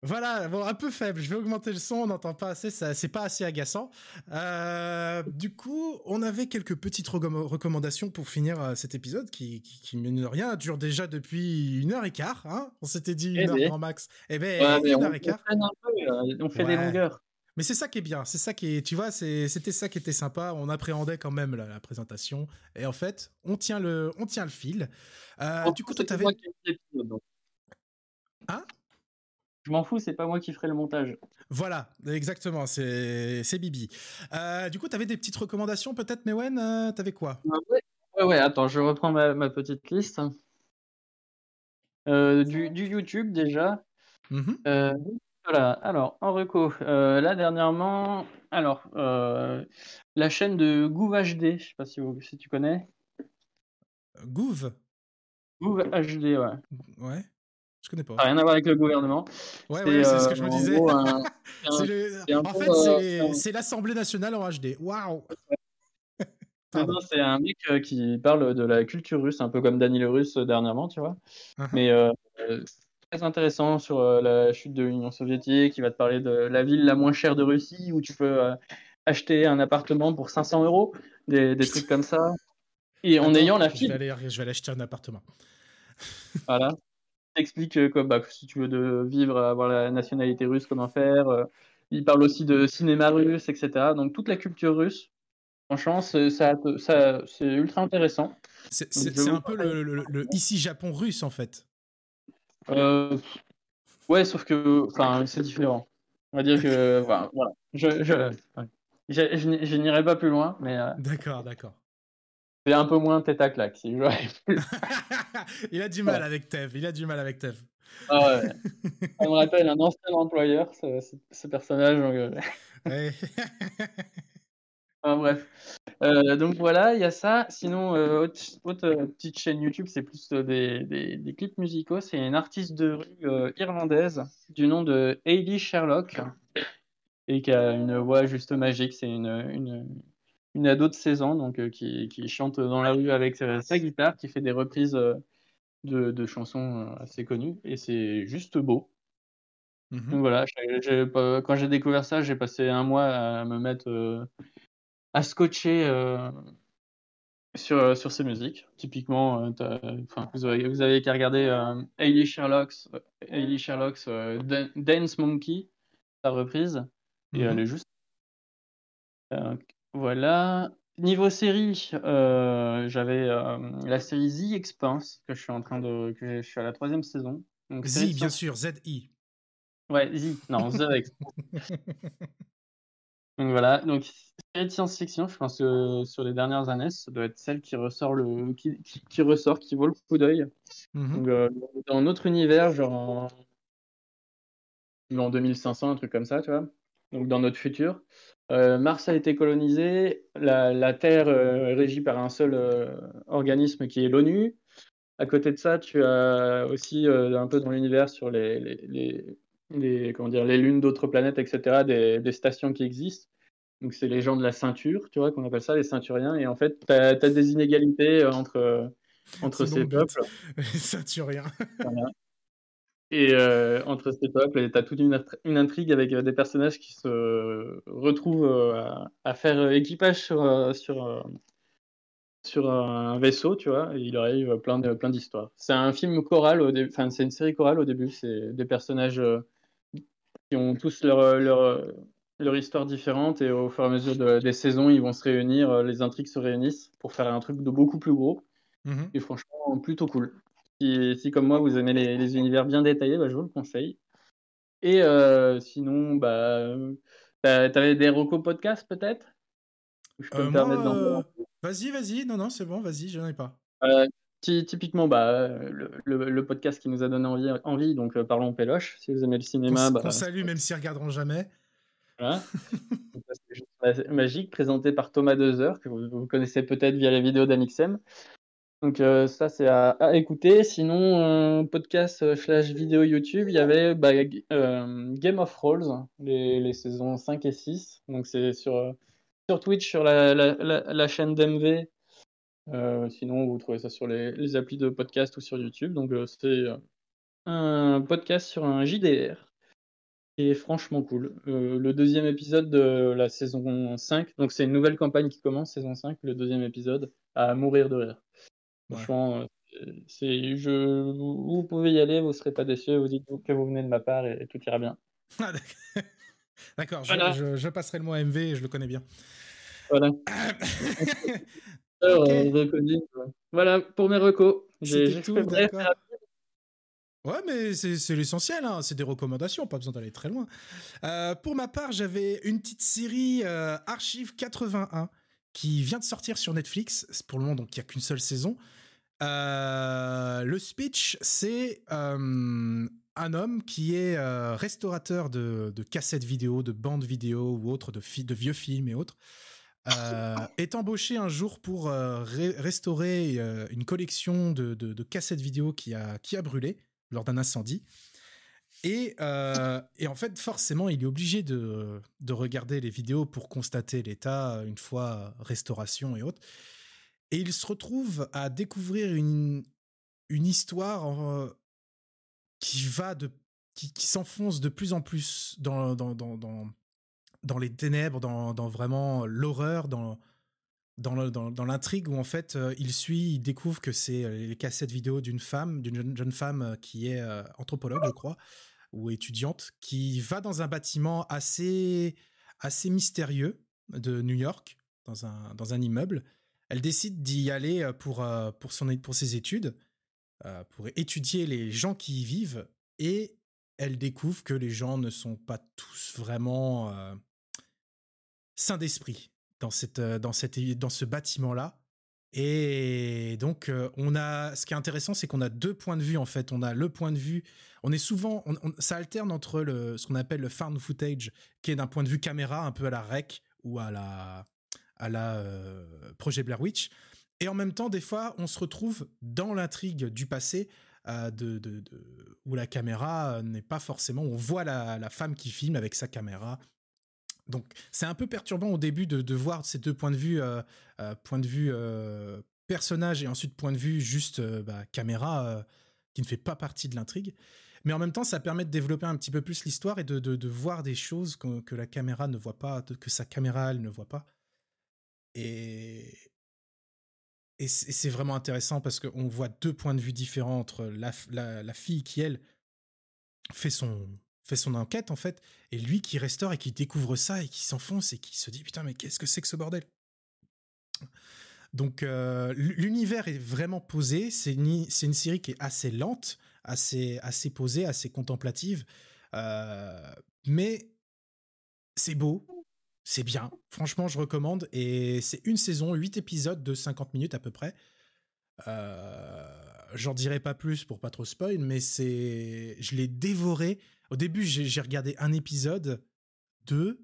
Voilà, bon, un peu faible. Je vais augmenter le son, on n'entend pas assez, ça, c'est pas assez agaçant. Euh, du coup, on avait quelques petites recom- recommandations pour finir euh, cet épisode qui, qui, qui, mine de rien, dure déjà depuis une heure et quart. Hein on s'était dit une Eh heure grand max. Eh ben, Ouais, une on, heure et quart. peu, euh, on fait des longueurs. Mais c'est ça qui est bien, c'est ça qui est, tu vois, c'était ça qui était sympa. On appréhendait quand même la, la présentation, et en fait, on tient le, on tient le fil. Euh, du coup, toi, t'avais. Hein? Je m'en fous, c'est pas moi qui ferai le montage. voilà, exactement, c'est, Bibi. Euh, du coup, t'avais des petites recommandations, peut-être, Mewen, euh, t'avais quoi? Ah ouais. ouais, ouais, attends, je reprends ma, ma petite liste. Euh, du, du YouTube déjà. Mhm. Euh, voilà, alors en reco, là dernièrement, alors la chaîne de Gouv HD, je sais pas si, vous- si tu connais. Gouv, Gouv HD, ouais. ouais, je connais pas. Ça rien à voir avec le gouvernement. ouais, ouais, c'est ce que je me disais. gros un- un- le- En fait, c'est, l'Assemblée nationale en HD. Waouh c'est un mec euh, qui parle de la culture russe, un peu comme Dany le Russe euh, dernièrement, tu vois. Mhm. Mais euh, très intéressant sur euh, la chute de l'Union soviétique. Il va te parler de la ville la moins chère de Russie où tu peux acheter un appartement pour 500 euros, des, des trucs comme ça. Et en ayant la je vais, aller, je vais aller acheter un appartement. voilà. T'explique euh, quoi, bah, si tu veux de vivre, avoir la nationalité russe, comment faire. euh. il parle aussi de cinéma russe, etc. Donc toute la culture russe. Franchement, c'est ça, ça, c'est ultra intéressant. C'est, je un peu le, le- le ici Japon russe, en fait. Euh, ouais, sauf que, enfin, c'est différent. On va dire que, voilà. Je, je, ouais. je, je je n'irai pas plus loin, mais euh, D'accord, d'accord. c'est un peu moins tête à claque. Si pu. il a du mal avec Tev, il a du mal avec Tev. Ah ouais. Ça me rappelle un ancien employeur, ce, ce- ce personnage. donc, euh, Ouais. enfin, bref. Euh, donc voilà, il y a ça. Sinon, euh, autre, autre, petite chaîne YouTube, c'est plus des, des, des clips musicaux. C'est une artiste de rue euh, irlandaise du nom de Hailey Sherlock et qui a une voix juste magique. C'est une, une, une ado de 16 ans donc, euh, qui, qui chante dans la rue avec euh, sa guitare, qui fait des reprises euh, de, de chansons assez connues et c'est juste beau. Mhm. Donc voilà, quand j'ai découvert ça, j'ai passé un mois à me mettre euh, à scotcher euh, sur, sur ces musiques. Typiquement, vous avez, vous avez qu'à regarder euh, Sherlock's, Dance Monkey, sa reprise, et Mhm. elle est juste. Voilà. Niveau série, euh, j'avais euh, la série The Expanse que je suis en train de, que je suis à la troisième saison. Donc, Z, bien sûr, Z-I. Ouais, The, non, The Expanse. Donc voilà, donc série de science-fiction, je pense que sur les dernières années, ça doit être celle qui ressort le qui, qui, qui ressort, qui vaut le coup d'œil. Mhm. Donc euh, dans notre univers, genre en, en 2500, un truc comme ça, tu vois. Donc dans notre futur, Euh, Mars a été colonisé, la, la Terre euh, est régie par un seul euh, organisme qui est l'ONU. À côté de ça, tu as aussi un peu dans l'univers sur les, les, les, les- comment dire, les lunes d'autres planètes, etc., des, des stations qui existent. Donc, c'est les gens de la ceinture, tu vois, qu'on appelle ça les ceinturiens. Et en fait, tu as, des inégalités entre, entre ces peuples. Ceinturien. Voilà. Et euh, entre ces peuples, tu as toute une, intri- une intrigue avec euh, des personnages qui se retrouvent euh, à, à faire équipage sur, sur, sur un vaisseau, tu vois, et il arrive plein de, plein d'histoires. C'est un film choral, au enfin, c'est une série chorale au début, c'est des personnages qui ont tous leur, leur, leur histoire différente, et au fur et à mesure de- des saisons, ils vont se réunir, les intrigues se réunissent pour faire un truc de beaucoup plus gros, Mhm. et franchement, plutôt cool. Si, si comme moi, vous aimez les, les univers bien détaillés, bah, je vous le conseille. Et euh, sinon, bah, euh, t'a- t'avais des recos podcasts peut-être? Je peux Euh, me permettre euh, Vas-y, vas-y. Non, non, c'est bon, vas-y, j'en ai pas. Ty- typiquement, bah, le, le- le podcast qui nous a donné envie, envie donc Parlons Péloche. Si vous aimez le cinéma, bah, qu'on salue, même s'ils regarderont jamais. voilà. Juste magique, présenté par Thomas Dezer, que vous, vous connaissez peut-être via les vidéos d'Amixem. Donc euh, ça, c'est à, écouter. Sinon, euh, podcast slash vidéo YouTube, il y avait bah, euh, Game of Thrones, les, les saisons 5 et 6. Donc c'est sur, sur Twitch, sur la, la, la, la chaîne d'MV. Sinon, vous trouvez ça sur les, les applis de podcast ou sur YouTube. Donc, c'est un podcast sur un JDR est franchement cool. Le deuxième épisode de la saison 5, donc c'est une nouvelle campagne qui commence, saison 5, le deuxième épisode, à mourir de rire. Ouais. Franchement, euh, c'est, je, vous, vous pouvez y aller, vous serez pas déçus, vous dites que vous venez de ma part et, et tout ira bien. Ah, d'accord. Je, Voilà. je- je passerai le mot à MV, je le connais bien. Voilà. Euh, euh, voilà pour mes recos. J'ai, tout, fait. Ouais, mais c'est c'est l'essentiel, hein. c'est des recommandations, pas besoin d'aller très loin. Euh, pour ma part, j'avais une petite série euh, Archive 81 qui vient de sortir sur Netflix. Pour le moment, donc il n'y a qu'une seule saison. Euh, le speech, c'est euh, un homme qui est euh, restaurateur de, de cassettes vidéo, de bandes vidéo ou autres, de, vieux films et autres. est embauché un jour pour ré- restaurer une collection de, de- de cassettes vidéo qui a, qui a brûlé lors d'un incendie. Et, euh, et en fait, forcément, il est obligé de, de regarder les vidéos pour constater l'état une fois restauration et autres. Et il se retrouve à découvrir une, histoire euh, qui va de qui, s'enfonce de plus en plus dans, les ténèbres, dans, vraiment l'horreur, dans, dans, l'intrigue où en fait euh, il suit, il découvre que c'est les cassettes vidéo d'une femme, d'une jeune, femme qui est anthropologue, je crois, ou étudiante, qui va dans un bâtiment assez, assez mystérieux de New York, dans un, dans un immeuble. Elle décide d'y aller euh, pour, euh, pour, son, pour ses études, euh, pour étudier les gens qui y vivent, et elle découvre que les gens ne sont pas tous vraiment euh, sains d'esprit dans, cette, dans, cette, dans ce bâtiment-là. Et donc, euh, on a, ce qui est intéressant, c'est qu'on a deux points de vue en fait. On a le point de vue, on est souvent, ça alterne entre le, ce qu'on appelle le found footage, qui est d'un point de vue caméra, un peu à la rec ou à la, à la euh, projet Blair Witch. Et en même temps, des fois, on se retrouve dans l'intrigue du passé, euh, de, de- où la caméra n'est pas forcément. On voit la femme qui filme avec sa caméra. Donc, c'est un peu perturbant au début de, de voir ces deux points de vue, euh, euh, point de vue euh, personnage et ensuite point de vue juste euh, bah, caméra, euh, qui ne fait pas partie de l'intrigue. Mais en même temps, ça permet de développer un petit peu plus l'histoire et de, de- de voir des choses que, que la caméra ne voit pas, que sa caméra, elle ne voit pas. Et, et c'est vraiment intéressant parce qu'on voit deux points de vue différents entre la, la, la fille qui, elle, fait son, fait son enquête, en fait, et lui qui restaure et qui découvre ça et qui s'enfonce et qui se dit Putain, mais qu'est-ce que c'est que ce bordel? Donc, euh, l'univers est vraiment posé. C'est une, une série qui est assez lente, assez, assez posée, assez contemplative. Euh, mais c'est beau, c'est bien. Franchement, je recommande. Et c'est une saison, 8 épisodes de 50 minutes à peu près. Euh, J'en dirai pas plus pour pas trop spoil, mais c'est, je l'ai dévoré. Au début, j'ai regardé un épisode, deux.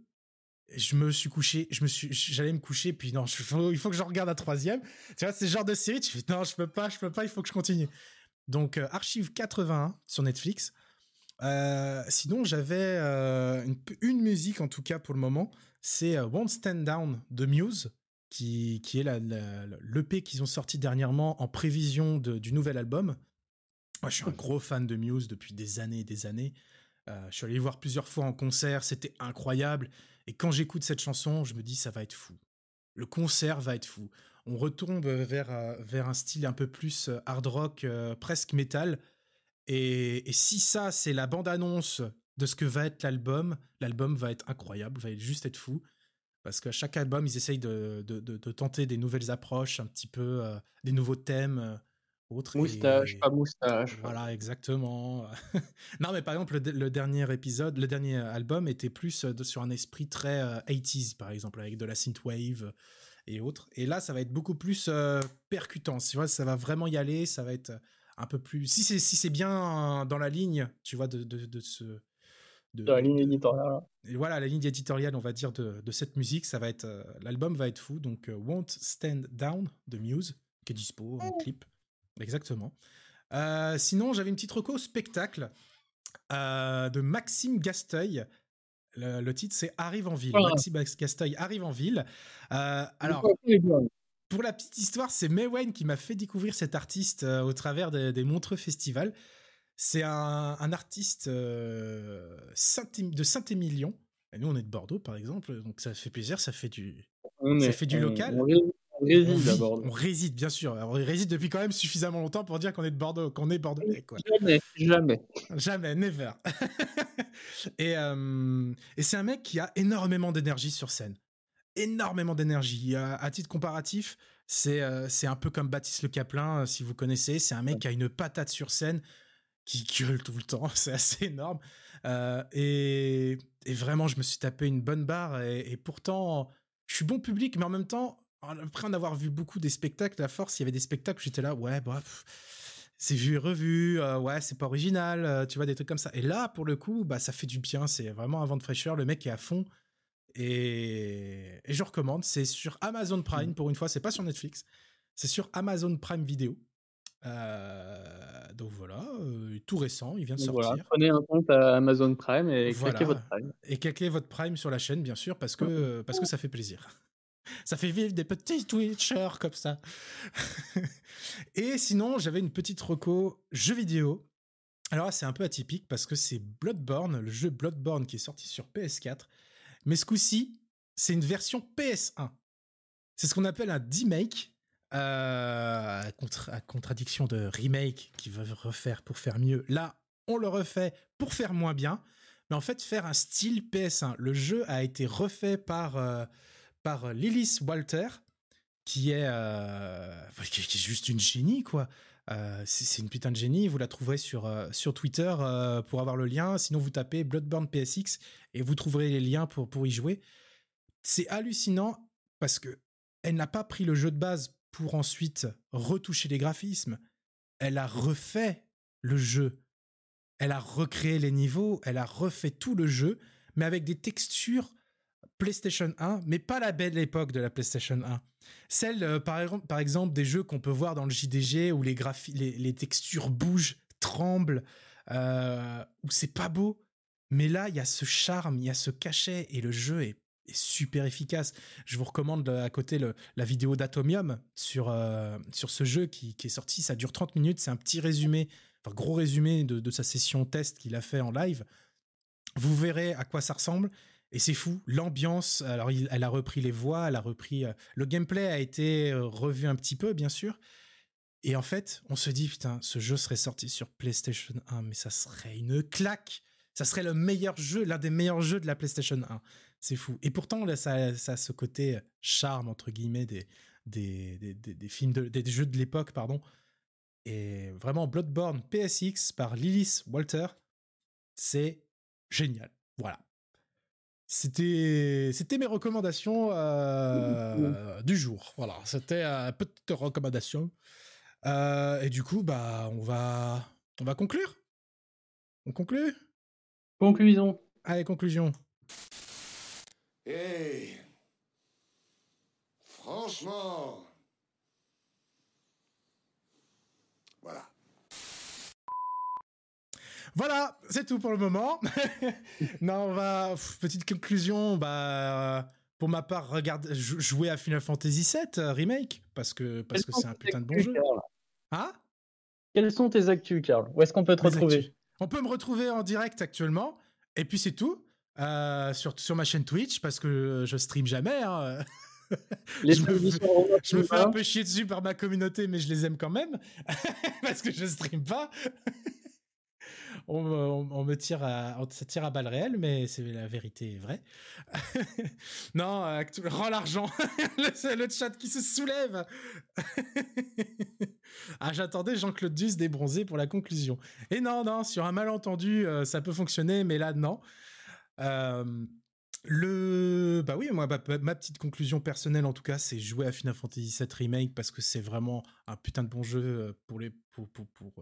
Je me suis couché, je me suis, j'allais me coucher, puis non, je- faut- il faut que je regarde un troisième. Tu vois, c'est ce genre de série, tu fais non, je peux pas, je peux pas, il faut que je continue. Donc, euh, Archive 81 sur Netflix. Euh, sinon, j'avais euh, une, une musique, en tout cas pour le moment, c'est euh, Won't Stand Down de Muse, qui, qui est la- la- l'EP qu'ils ont sorti dernièrement en prévision de- du nouvel album. Moi, je suis un gros fan de Muse depuis des années et des années. Euh, je suis allé voir plusieurs fois en concert, c'était incroyable. Et quand j'écoute cette chanson, je me dis, ça va être fou. Le concert va être fou. On retombe vers, euh, vers un style un peu plus euh, hard rock, presque métal. Et, et si ça, c'est la bande-annonce de ce que va être l'album, l'album va être incroyable, va juste être fou. Parce qu'à chaque album, ils essayent de, de- de- tenter des nouvelles approches, un petit peu, des nouveaux thèmes. Euh. Moustache, et- pas moustache. Voilà, exactement. non, mais par exemple, le, le dernier épisode, le dernier album était plus euh, de- sur un esprit très euh, 80s, par exemple, avec de la synthwave euh, et autres. Et là, ça va être beaucoup plus euh, percutant. Tu vois, ça va vraiment y aller. Ça va être un peu plus. Si c'est si c'est bien dans la ligne, tu vois, de, de, de ce. de- Dans la ligne éditoriale. et voilà, la ligne éditoriale, on va dire, de, de cette musique, ça va être. euh, L'album va être fou. Donc, euh, Won't Stand Down de Muse, qui est dispo en clip. Exactement. Euh, sinon, j'avais une petite reco spectacle euh, de Maxime Gasteuil. Le, le titre, c'est Arrive en ville. Ah. Maxime Gasteuil arrive en ville. Euh, alors, pour la petite histoire, c'est Maywen qui m'a fait découvrir cet artiste au travers des, des Montreux Festival. C'est un, un artiste Saint- de Saint-Émilion. Nous, on est de Bordeaux, par exemple, donc ça fait plaisir, ça fait du, On Ça est- fait du local. On, on on réside vit, d'abord. on réside, bien sûr. On réside depuis quand même suffisamment longtemps pour dire qu'on est de Bordeaux, qu'on est bordelais, quoi. Jamais, jamais. Jamais, never. et euh, et c'est un mec qui a énormément d'énergie sur scène. Énormément d'énergie. À titre comparatif, c'est euh, c'est un peu comme Baptiste Le Caplin, euh, si vous connaissez. C'est un mec qui a une patate sur scène, qui gueule tout le temps. C'est assez énorme. Euh, et, et vraiment, je me suis tapé une bonne barre. Et, et pourtant, je suis bon public, mais en même temps, après en avoir vu beaucoup des spectacles, à force, il y avait des spectacles où j'étais là, ouais, bah, c'est vu et revu, euh, ouais, c'est pas original, euh, tu vois, des trucs comme ça. Et là, pour le coup, bah, ça fait du bien, c'est vraiment un vent de fraîcheur, le mec est à fond. Et, et je recommande, c'est sur Amazon Prime, pour une fois, c'est pas sur Netflix, c'est sur Amazon Prime Vidéo. Euh, donc voilà, euh, tout récent, il vient de sortir. voilà, prenez un compte à Amazon Prime et Voilà. claquez votre Prime. Et cliquez votre Prime sur la chaîne, bien sûr, parce que, parce que ça fait plaisir. Ça fait vivre des petits Twitchers comme ça. Et sinon, j'avais une petite reco jeu vidéo. Alors c'est un peu atypique parce que c'est Bloodborne, le jeu Bloodborne qui est sorti sur PS4. Mais ce coup-ci, c'est une version PS1. C'est ce qu'on appelle un D-Make. euh, à contradiction de remake qui veut refaire pour faire mieux. Là, on le refait pour faire moins bien mais en fait faire un style PS1. Le jeu a été refait par euh, par Lilith Walter, qui est euh, qui est juste une génie quoi. Euh, c'est une putain de génie. Vous la trouverez sur euh, sur Twitter euh, pour avoir le lien. Sinon vous tapez Bloodborne PSX et vous trouverez les liens pour pour y jouer. C'est hallucinant parce que elle n'a pas pris le jeu de base pour ensuite retoucher les graphismes. Elle a refait le jeu elle a recréé les niveaux, elle a refait tout le jeu, mais avec des textures PlayStation 1, mais pas la belle époque de la PlayStation 1. Celle, euh, par, exemple- par exemple, des jeux qu'on peut voir dans le JDG où les, les, les textures bougent, tremblent, euh, où c'est pas beau. Mais là, il y a ce charme, il y a ce cachet, et le jeu est, super efficace. Je vous recommande à côté la vidéo d'Atomium sur, euh, sur ce jeu qui, qui est sorti. Ça dure 30 minutes, c'est un petit résumé enfin gros résumé de, de sa session test qu'il a fait en live. Vous verrez à quoi ça ressemble. Et c'est fou, l'ambiance. Alors, elle a repris les voix, elle a repris. euh, le gameplay a été euh, revu un petit peu, bien sûr. Et en fait, on se dit, putain, ce jeu serait sorti sur PlayStation 1, mais ça serait une claque. Ça serait le meilleur jeu, l'un des meilleurs jeux de la PlayStation 1. C'est fou. Et pourtant, là, ça, a ce côté charme, entre guillemets, des, des, des, des- films, de- des jeux de l'époque, pardon. Et vraiment, Bloodborne PSX par Lilith Walter, c'est génial. Voilà. C'était, c'était mes recommandations euh, du jour. Voilà, c'était une petite recommandation. Euh, et du coup, bah, on va, on va conclure. On conclut? Conclusion. Allez, conclusion. Hey Franchement Voilà, c'est tout pour le moment. non, on va petite conclusion. Bah, euh, pour ma part, regarde, jou- jouer à Final Fantasy VII euh, remake parce que parce que c'est un putain de bon jeu. Hein? Quelles sont tes actus, Karl? Où est-ce qu'on peut te Mes retrouver? actus. On peut me retrouver en direct actuellement. Et puis c'est tout. Euh, sur, sur ma chaîne Twitch parce que je stream jamais. hein. Les je me fais- Je me fais un peu chier dessus par ma communauté, mais je les aime quand même parce que je stream pas. On, me- tire à, tire à balles réelles, mais c'est la vérité est vraie. non, euh, rends l'argent. le, le chat qui se soulève. ah, j'attendais Jean-Claude Duss débronzé pour la conclusion. Et non, non, sur un malentendu, euh, ça peut fonctionner, mais là, non. Euh, le, bah oui, moi, ma, ma petite conclusion personnelle, en tout cas, c'est jouer à Final Fantasy VII Remake parce que c'est vraiment un putain de bon jeu euh, pour les, pour, pour, pour,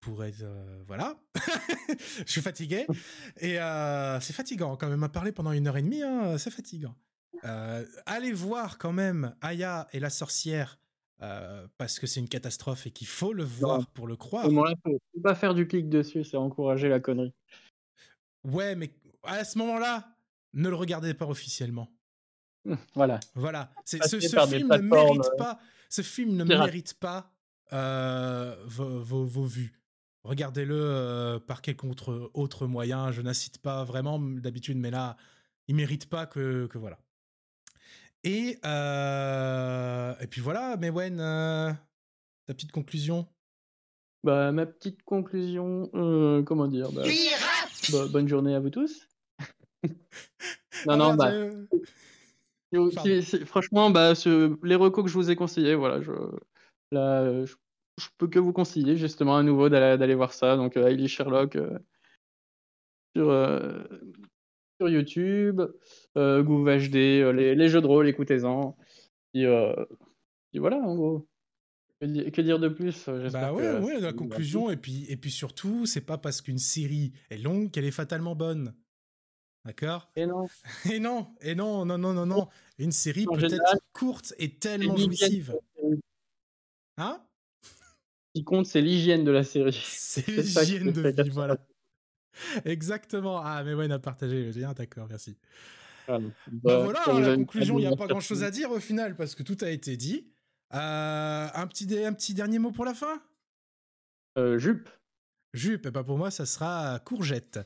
pour être, euh, voilà. Je suis fatigué et euh, c'est fatigant quand même à parler pendant une heure et demie, hein, c'est fatigant. Euh, allez voir quand même Aya et la sorcière parce que c'est une catastrophe et qu'il faut le voir pour le croire. Au moment-là, faut pas faire du clic dessus, c'est encourager la connerie. Ouais, mais à ce moment-là, ne le regardez pas officiellement. Voilà. Voilà, c'est ce, film ne mérite pas. Ce film ne mérite pas vos, vos- vos vues. Regardez-le euh, par quelque autre, autre moyen. Je n'incite pas vraiment d'habitude, mais là, il mérite pas que, que voilà. Et euh, et puis voilà, Mewen, euh, ta petite conclusion? Bah, ma petite conclusion, euh, comment dire bah, bah, Bonne journée à vous tous. non, Ah, non, bah, si- si- franchement, bah, ce- les recos que je vous ai conseillés, voilà, je, là, je, je peux que vous conseiller justement à nouveau d'aller voir ça. Donc, euh, Hailey Sherlock euh, sur, euh, sur YouTube, euh, HD, les, les jeux de rôle, écoutez-en. Et, euh, et voilà, en gros. Que, di- que dire de plus? Bah ouais, que- ouais, la conclusion. Et puis, et puis surtout, c'est pas parce qu'une série est longue qu'elle est fatalement bonne. D'accord? Et non. Et non, et non, non, non, non, non. Une série peut être courte et tellement jouissive. Hein? Qui compte, c'est l'hygiène de la série. C'est l'hygiène de vie, voilà. Exactement. Ah, mais ouais, on a partagé le lien, d'accord, merci. Voilà. Bah Bah, voilà, la conclusion, il n'y a pas grand chose à dire au final, parce que tout a été dit. Euh, un, petit, dé- un petit dernier mot pour la fin? Euh, jupe. Jupe, et pas pour moi, ça sera courgette.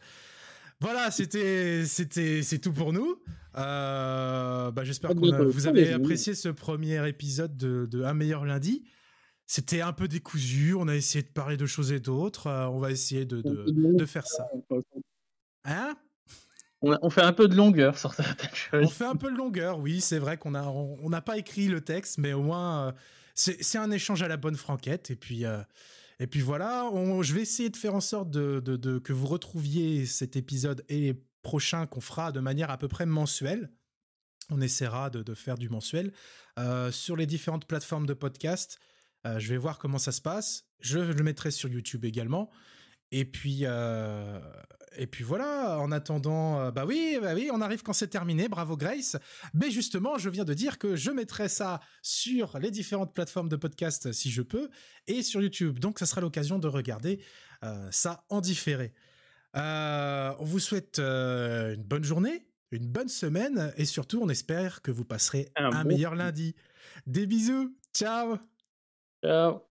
Voilà, c'était, c'était, c'est tout pour nous. Euh, bah, j'espère que vous avez apprécié ce premier épisode de, de Un meilleur lundi. C'était un peu décousu. On a essayé de parler de choses et d'autres. Euh, on va essayer de, de, de faire ça. Hein? On, a- on fait un peu de longueur sur certaines On choses. fait un peu de longueur, oui, c'est vrai qu'on a, on on n'a pas écrit le texte, mais au moins euh, c'est c'est un échange à la bonne franquette. Et puis, euh, et puis voilà, on- je vais essayer de faire en sorte de, de- de- que vous retrouviez cet épisode et les prochains qu'on fera de manière à peu près mensuelle. On essaiera de, de faire du mensuel euh, sur les différentes plateformes de podcast. Euh, je vais voir comment ça se passe. Je le mettrai sur YouTube également. Et puis, euh, et puis voilà, en attendant, euh, bah oui, bah oui, on arrive quand c'est terminé, bravo Grace. Mais justement, je viens de dire que je mettrai ça sur les différentes plateformes de podcast si je peux, et sur YouTube. Donc, ça sera l'occasion de regarder euh, ça en différé. On vous souhaite une bonne journée, une bonne semaine, et surtout, on espère que vous passerez Un un bon meilleur lundi. Des bisous, ciao Ciao.